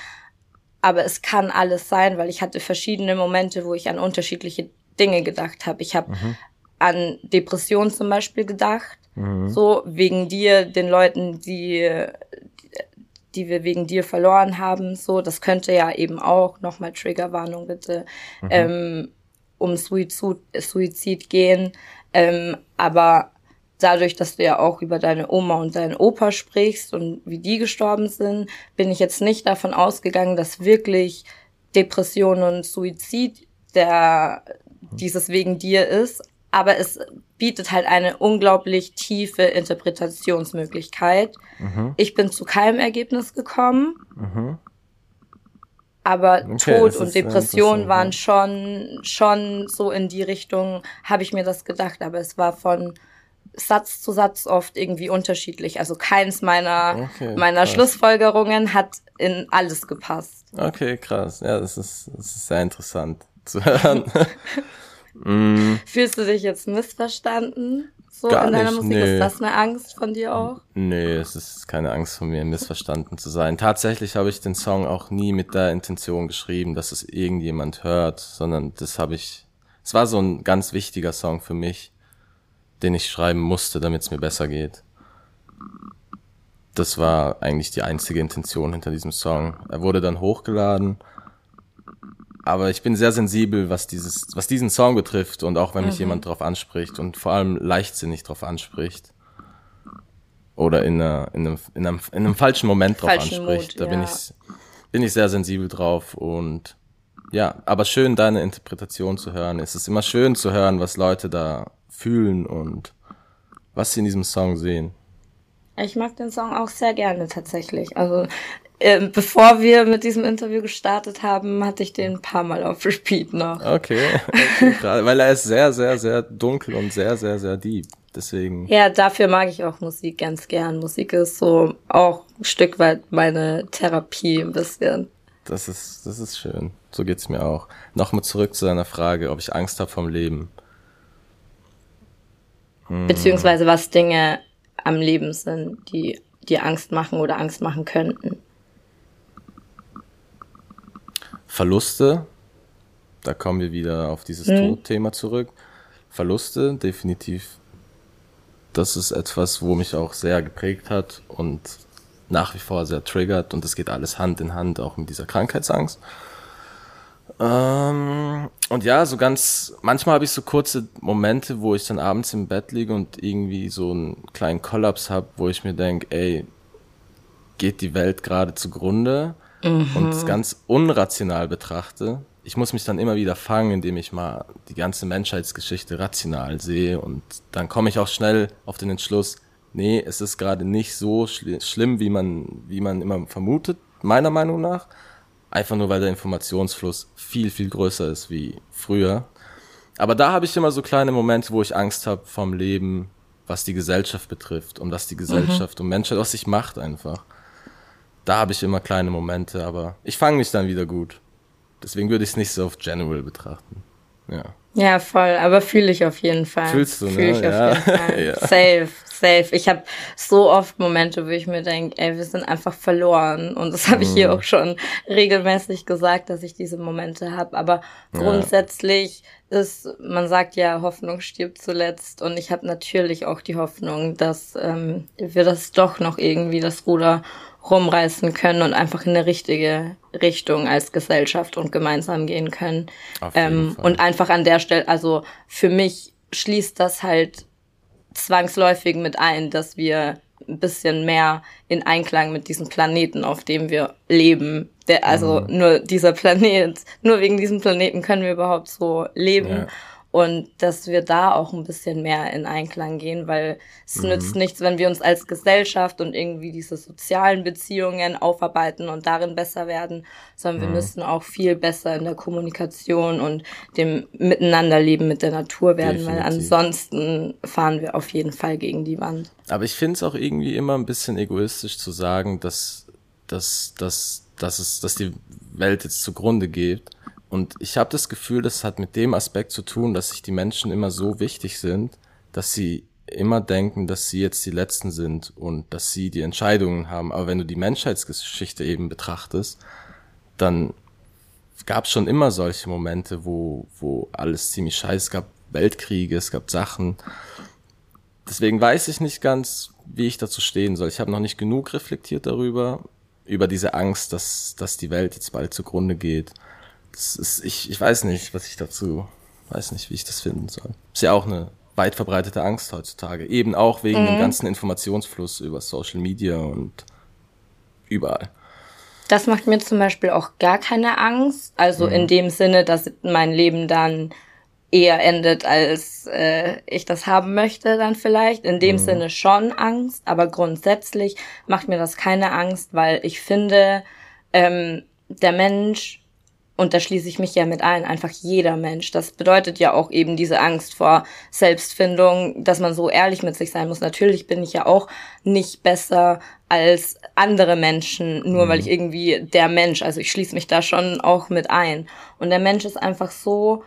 Speaker 1: aber es kann alles sein, weil ich hatte verschiedene Momente, wo ich an unterschiedliche Dinge gedacht habe. Ich habe mhm. an Depressionen zum Beispiel gedacht, mhm. so wegen dir, den Leuten, die die wir wegen dir verloren haben, so das könnte ja eben auch nochmal Triggerwarnung bitte mhm. ähm, um Suizid, Suizid gehen, ähm, aber dadurch, dass du ja auch über deine Oma und deinen Opa sprichst und wie die gestorben sind, bin ich jetzt nicht davon ausgegangen, dass wirklich Depression und Suizid der dieses wegen dir ist, aber es bietet halt eine unglaublich tiefe Interpretationsmöglichkeit. Mhm. Ich bin zu keinem Ergebnis gekommen. Mhm. Aber okay, Tod und Depression waren schon, schon so in die Richtung, habe ich mir das gedacht. Aber es war von Satz zu Satz oft irgendwie unterschiedlich. Also keins meiner, okay, meiner Schlussfolgerungen hat in alles gepasst.
Speaker 2: Okay, krass. Ja, das ist, das ist sehr interessant zu <laughs> hören. <laughs>
Speaker 1: mm. Fühlst du dich jetzt missverstanden? So Gar in deiner nicht, Musik? Nee. Ist das eine Angst von dir auch?
Speaker 2: Nee, es ist keine Angst von mir, missverstanden zu sein. Tatsächlich habe ich den Song auch nie mit der Intention geschrieben, dass es irgendjemand hört, sondern das habe ich, es war so ein ganz wichtiger Song für mich den ich schreiben musste, damit es mir besser geht. Das war eigentlich die einzige Intention hinter diesem Song. Er wurde dann hochgeladen, aber ich bin sehr sensibel, was dieses, was diesen Song betrifft und auch wenn mich mhm. jemand drauf anspricht und vor allem leichtsinnig drauf anspricht oder in, einer, in, einem, in, einem, in einem falschen Moment drauf falschen anspricht, Mut, da ja. bin ich bin ich sehr sensibel drauf und ja, aber schön deine Interpretation zu hören. Es ist immer schön zu hören, was Leute da fühlen und was sie in diesem Song sehen.
Speaker 1: Ich mag den Song auch sehr gerne tatsächlich. Also äh, bevor wir mit diesem Interview gestartet haben, hatte ich den ein paar Mal auf Repeat noch.
Speaker 2: Okay, <laughs> okay weil er ist sehr, sehr, sehr dunkel und sehr, sehr, sehr deep. Deswegen.
Speaker 1: Ja, dafür mag ich auch Musik ganz gern. Musik ist so auch ein Stück weit meine Therapie ein bisschen.
Speaker 2: Das ist, das ist schön. So geht's mir auch. Nochmal zurück zu deiner Frage, ob ich Angst habe vom Leben.
Speaker 1: Hm. Beziehungsweise was Dinge am Leben sind, die dir Angst machen oder Angst machen könnten.
Speaker 2: Verluste, da kommen wir wieder auf dieses hm. Todthema zurück. Verluste, definitiv das ist etwas, wo mich auch sehr geprägt hat und nach wie vor sehr triggert und das geht alles Hand in Hand auch mit dieser Krankheitsangst. Ähm, und ja, so ganz, manchmal habe ich so kurze Momente, wo ich dann abends im Bett liege und irgendwie so einen kleinen Kollaps habe, wo ich mir denke, ey, geht die Welt gerade zugrunde mhm. und es ganz unrational betrachte. Ich muss mich dann immer wieder fangen, indem ich mal die ganze Menschheitsgeschichte rational sehe und dann komme ich auch schnell auf den Entschluss, nee, es ist gerade nicht so schli schlimm, wie man, wie man immer vermutet, meiner Meinung nach. Einfach nur, weil der Informationsfluss viel, viel größer ist wie früher. Aber da habe ich immer so kleine Momente, wo ich Angst habe vom Leben, was die Gesellschaft betrifft und was die Gesellschaft mhm. und Menschheit aus sich macht einfach. Da habe ich immer kleine Momente, aber ich fange mich dann wieder gut. Deswegen würde ich es nicht so auf General betrachten. Ja.
Speaker 1: Ja, voll, aber fühle ich auf jeden Fall.
Speaker 2: Fühlst du, ne?
Speaker 1: Fühl ich
Speaker 2: ja.
Speaker 1: auf jeden <laughs> Fall. ja. Safe, safe. Ich habe so oft Momente, wo ich mir denke, ey, wir sind einfach verloren. Und das habe ich hier mhm. auch schon regelmäßig gesagt, dass ich diese Momente habe. Aber grundsätzlich ja. ist, man sagt ja, Hoffnung stirbt zuletzt. Und ich habe natürlich auch die Hoffnung, dass ähm, wir das doch noch irgendwie das Ruder rumreißen können und einfach in eine richtige Richtung als Gesellschaft und gemeinsam gehen können. Ähm, und einfach an der Stelle, also für mich schließt das halt zwangsläufig mit ein, dass wir ein bisschen mehr in Einklang mit diesem Planeten, auf dem wir leben. Der, also mhm. nur dieser Planet, nur wegen diesem Planeten können wir überhaupt so leben. Ja und dass wir da auch ein bisschen mehr in Einklang gehen, weil es mhm. nützt nichts, wenn wir uns als Gesellschaft und irgendwie diese sozialen Beziehungen aufarbeiten und darin besser werden, sondern mhm. wir müssen auch viel besser in der Kommunikation und dem Miteinanderleben mit der Natur werden, Definitiv. weil ansonsten fahren wir auf jeden Fall gegen die Wand.
Speaker 2: Aber ich finde es auch irgendwie immer ein bisschen egoistisch zu sagen, dass, dass, dass, dass, es, dass die Welt jetzt zugrunde geht und ich habe das Gefühl, das hat mit dem Aspekt zu tun, dass sich die Menschen immer so wichtig sind, dass sie immer denken, dass sie jetzt die Letzten sind und dass sie die Entscheidungen haben. Aber wenn du die Menschheitsgeschichte eben betrachtest, dann gab es schon immer solche Momente, wo, wo alles ziemlich scheiße, gab Weltkriege, es gab Sachen. Deswegen weiß ich nicht ganz, wie ich dazu stehen soll. Ich habe noch nicht genug reflektiert darüber, über diese Angst, dass, dass die Welt jetzt bald zugrunde geht ist, ich, ich weiß nicht, was ich dazu, weiß nicht, wie ich das finden soll. Ist ja auch eine weit verbreitete Angst heutzutage. Eben auch wegen mhm. dem ganzen Informationsfluss über Social Media und überall.
Speaker 1: Das macht mir zum Beispiel auch gar keine Angst. Also mhm. in dem Sinne, dass mein Leben dann eher endet, als äh, ich das haben möchte, dann vielleicht. In dem mhm. Sinne schon Angst, aber grundsätzlich macht mir das keine Angst, weil ich finde, ähm, der Mensch und da schließe ich mich ja mit ein, einfach jeder Mensch. Das bedeutet ja auch eben diese Angst vor Selbstfindung, dass man so ehrlich mit sich sein muss. Natürlich bin ich ja auch nicht besser als andere Menschen, nur mhm. weil ich irgendwie der Mensch, also ich schließe mich da schon auch mit ein. Und der Mensch ist einfach so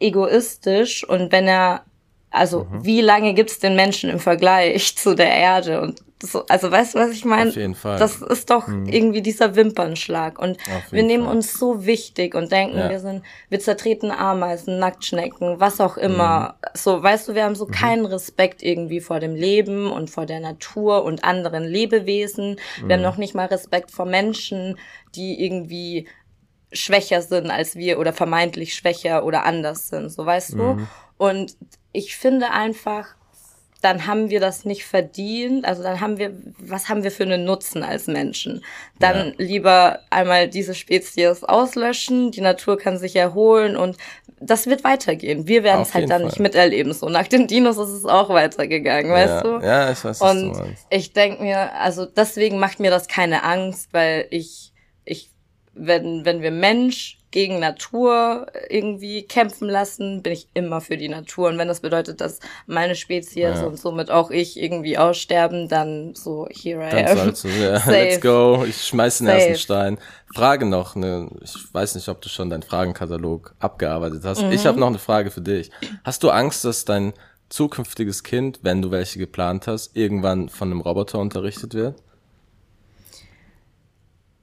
Speaker 1: egoistisch und wenn er also mhm. wie lange gibt's den Menschen im Vergleich <laughs> zu der Erde? Und so, also weißt du, was ich meine?
Speaker 2: Auf jeden Fall.
Speaker 1: Das ist doch mhm. irgendwie dieser Wimpernschlag. Und wir nehmen Fall. uns so wichtig und denken, ja. wir sind, wir zertreten Ameisen, Nacktschnecken, was auch immer. Mhm. So, weißt du, wir haben so mhm. keinen Respekt irgendwie vor dem Leben und vor der Natur und anderen Lebewesen. Wir haben mhm. noch nicht mal Respekt vor Menschen, die irgendwie schwächer sind als wir oder vermeintlich schwächer oder anders sind. So, weißt du? Mhm. Und ich finde einfach, dann haben wir das nicht verdient. Also dann haben wir, was haben wir für einen Nutzen als Menschen? Dann ja. lieber einmal diese Spezies auslöschen, die Natur kann sich erholen und das wird weitergehen. Wir werden es halt dann Fall. nicht miterleben. So nach den Dinos ist es auch weitergegangen, weißt
Speaker 2: ja.
Speaker 1: du?
Speaker 2: Ja, ich weiß, was
Speaker 1: und du meinst. ich denke mir, also deswegen macht mir das keine Angst, weil ich, ich, wenn, wenn wir Mensch gegen Natur irgendwie kämpfen lassen, bin ich immer für die Natur. Und wenn das bedeutet, dass meine Spezies ja. und somit auch ich irgendwie aussterben, dann so here I
Speaker 2: dann am. Sollst du, ja, <laughs> let's go. Ich schmeiß den Safe. ersten Stein. Frage noch, ne, ich weiß nicht, ob du schon deinen Fragenkatalog abgearbeitet hast. Mhm. Ich habe noch eine Frage für dich. Hast du Angst, dass dein zukünftiges Kind, wenn du welche geplant hast, irgendwann von einem Roboter unterrichtet wird?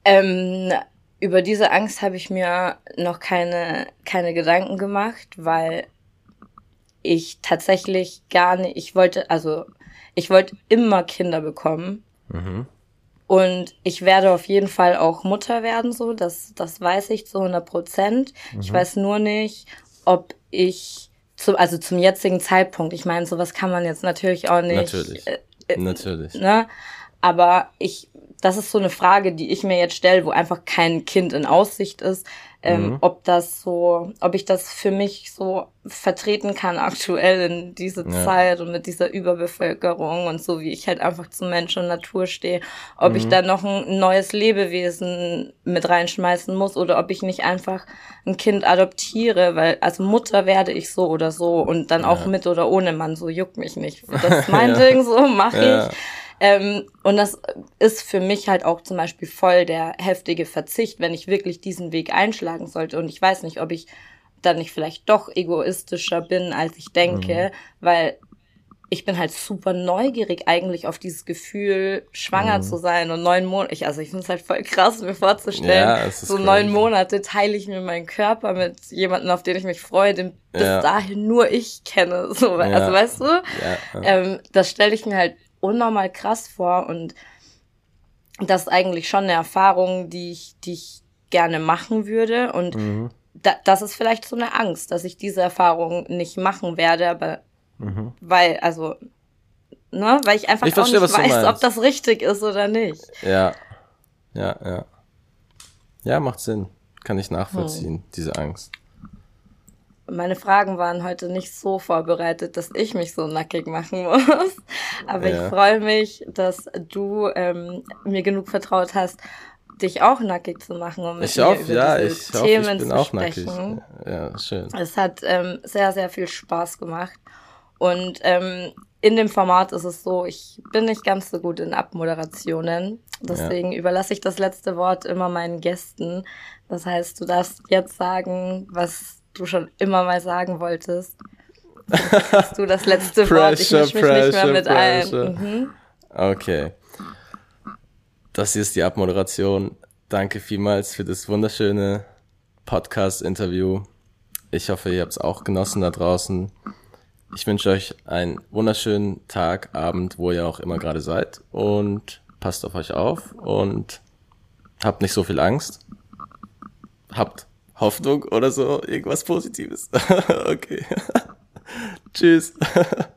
Speaker 1: Ähm, über diese Angst habe ich mir noch keine, keine Gedanken gemacht, weil ich tatsächlich gar nicht, ich wollte, also ich wollte immer Kinder bekommen. Mhm. Und ich werde auf jeden Fall auch Mutter werden, so, das, das weiß ich zu 100 Prozent. Mhm. Ich weiß nur nicht, ob ich, zu, also zum jetzigen Zeitpunkt, ich meine, sowas kann man jetzt natürlich auch nicht.
Speaker 2: Natürlich. Äh, äh, natürlich.
Speaker 1: Ne? Aber ich, das ist so eine Frage, die ich mir jetzt stelle, wo einfach kein Kind in Aussicht ist ähm, mhm. ob das so, ob ich das für mich so vertreten kann aktuell in diese ja. Zeit und mit dieser Überbevölkerung und so, wie ich halt einfach zu Mensch und Natur stehe, ob mhm. ich da noch ein neues Lebewesen mit reinschmeißen muss oder ob ich nicht einfach ein Kind adoptiere, weil als Mutter werde ich so oder so und dann ja. auch mit oder ohne Mann, so juckt mich nicht. <laughs> Das ist mein ja. Ding, so mache ich. Ähm, und das ist für mich halt auch zum Beispiel voll der heftige Verzicht, wenn ich wirklich diesen Weg einschlagen sollte. Und ich weiß nicht, ob ich dann nicht vielleicht doch egoistischer bin, als ich denke, mhm. weil ich bin halt super neugierig eigentlich auf dieses Gefühl, schwanger mhm. zu sein und neun Monate. Ich, also ich finde es halt voll krass, mir vorzustellen. Ja, so neun Monate teile ich mir meinen Körper mit jemandem, auf den ich mich freue, den bis ja. dahin nur ich kenne. So, ja. Also weißt du? Ähm, das stelle ich mir halt unnormal krass vor und das ist eigentlich schon eine Erfahrung, die ich, die ich gerne machen würde und mhm. da, das ist vielleicht so eine Angst, dass ich diese Erfahrung nicht machen werde, aber mhm. weil, also, ne, weil ich einfach ich verstehe, nicht weiß, ob das richtig ist oder nicht.
Speaker 2: Ja, ja, ja. Ja, macht Sinn. Kann ich nachvollziehen, hm. diese Angst
Speaker 1: meine Fragen waren heute nicht so vorbereitet, dass ich mich so nackig machen <laughs> muss. Aber ja. ich freue mich, dass du ähm, mir genug vertraut hast, dich auch nackig zu machen, um mit ich mir über ja, ich Themen hoffe, ich bin zu auch sprechen.
Speaker 2: Nackig. Ja, schön.
Speaker 1: Es hat ähm, sehr, sehr viel Spaß gemacht. Und ähm, in dem Format ist es so, ich bin nicht ganz so gut in Abmoderationen. Deswegen ja. überlasse ich das letzte Wort immer meinen Gästen. Das heißt, du darfst jetzt sagen, was du schon immer mal sagen wolltest. Hast du das letzte <laughs> Wort? Ich mische mich pressure, nicht mehr mit pressure. ein. Mhm.
Speaker 2: Okay. Das hier ist die Abmoderation. Danke vielmals für das wunderschöne Podcast-Interview. Ich hoffe, ihr habt es auch genossen da draußen. Ich wünsche euch einen wunderschönen Tag, Abend, wo ihr auch immer gerade seid. Und passt auf euch auf und habt nicht so viel Angst. Habt Hoffnung oder so, irgendwas Positives. <laughs> okay. <laughs> Tschüss. <laughs>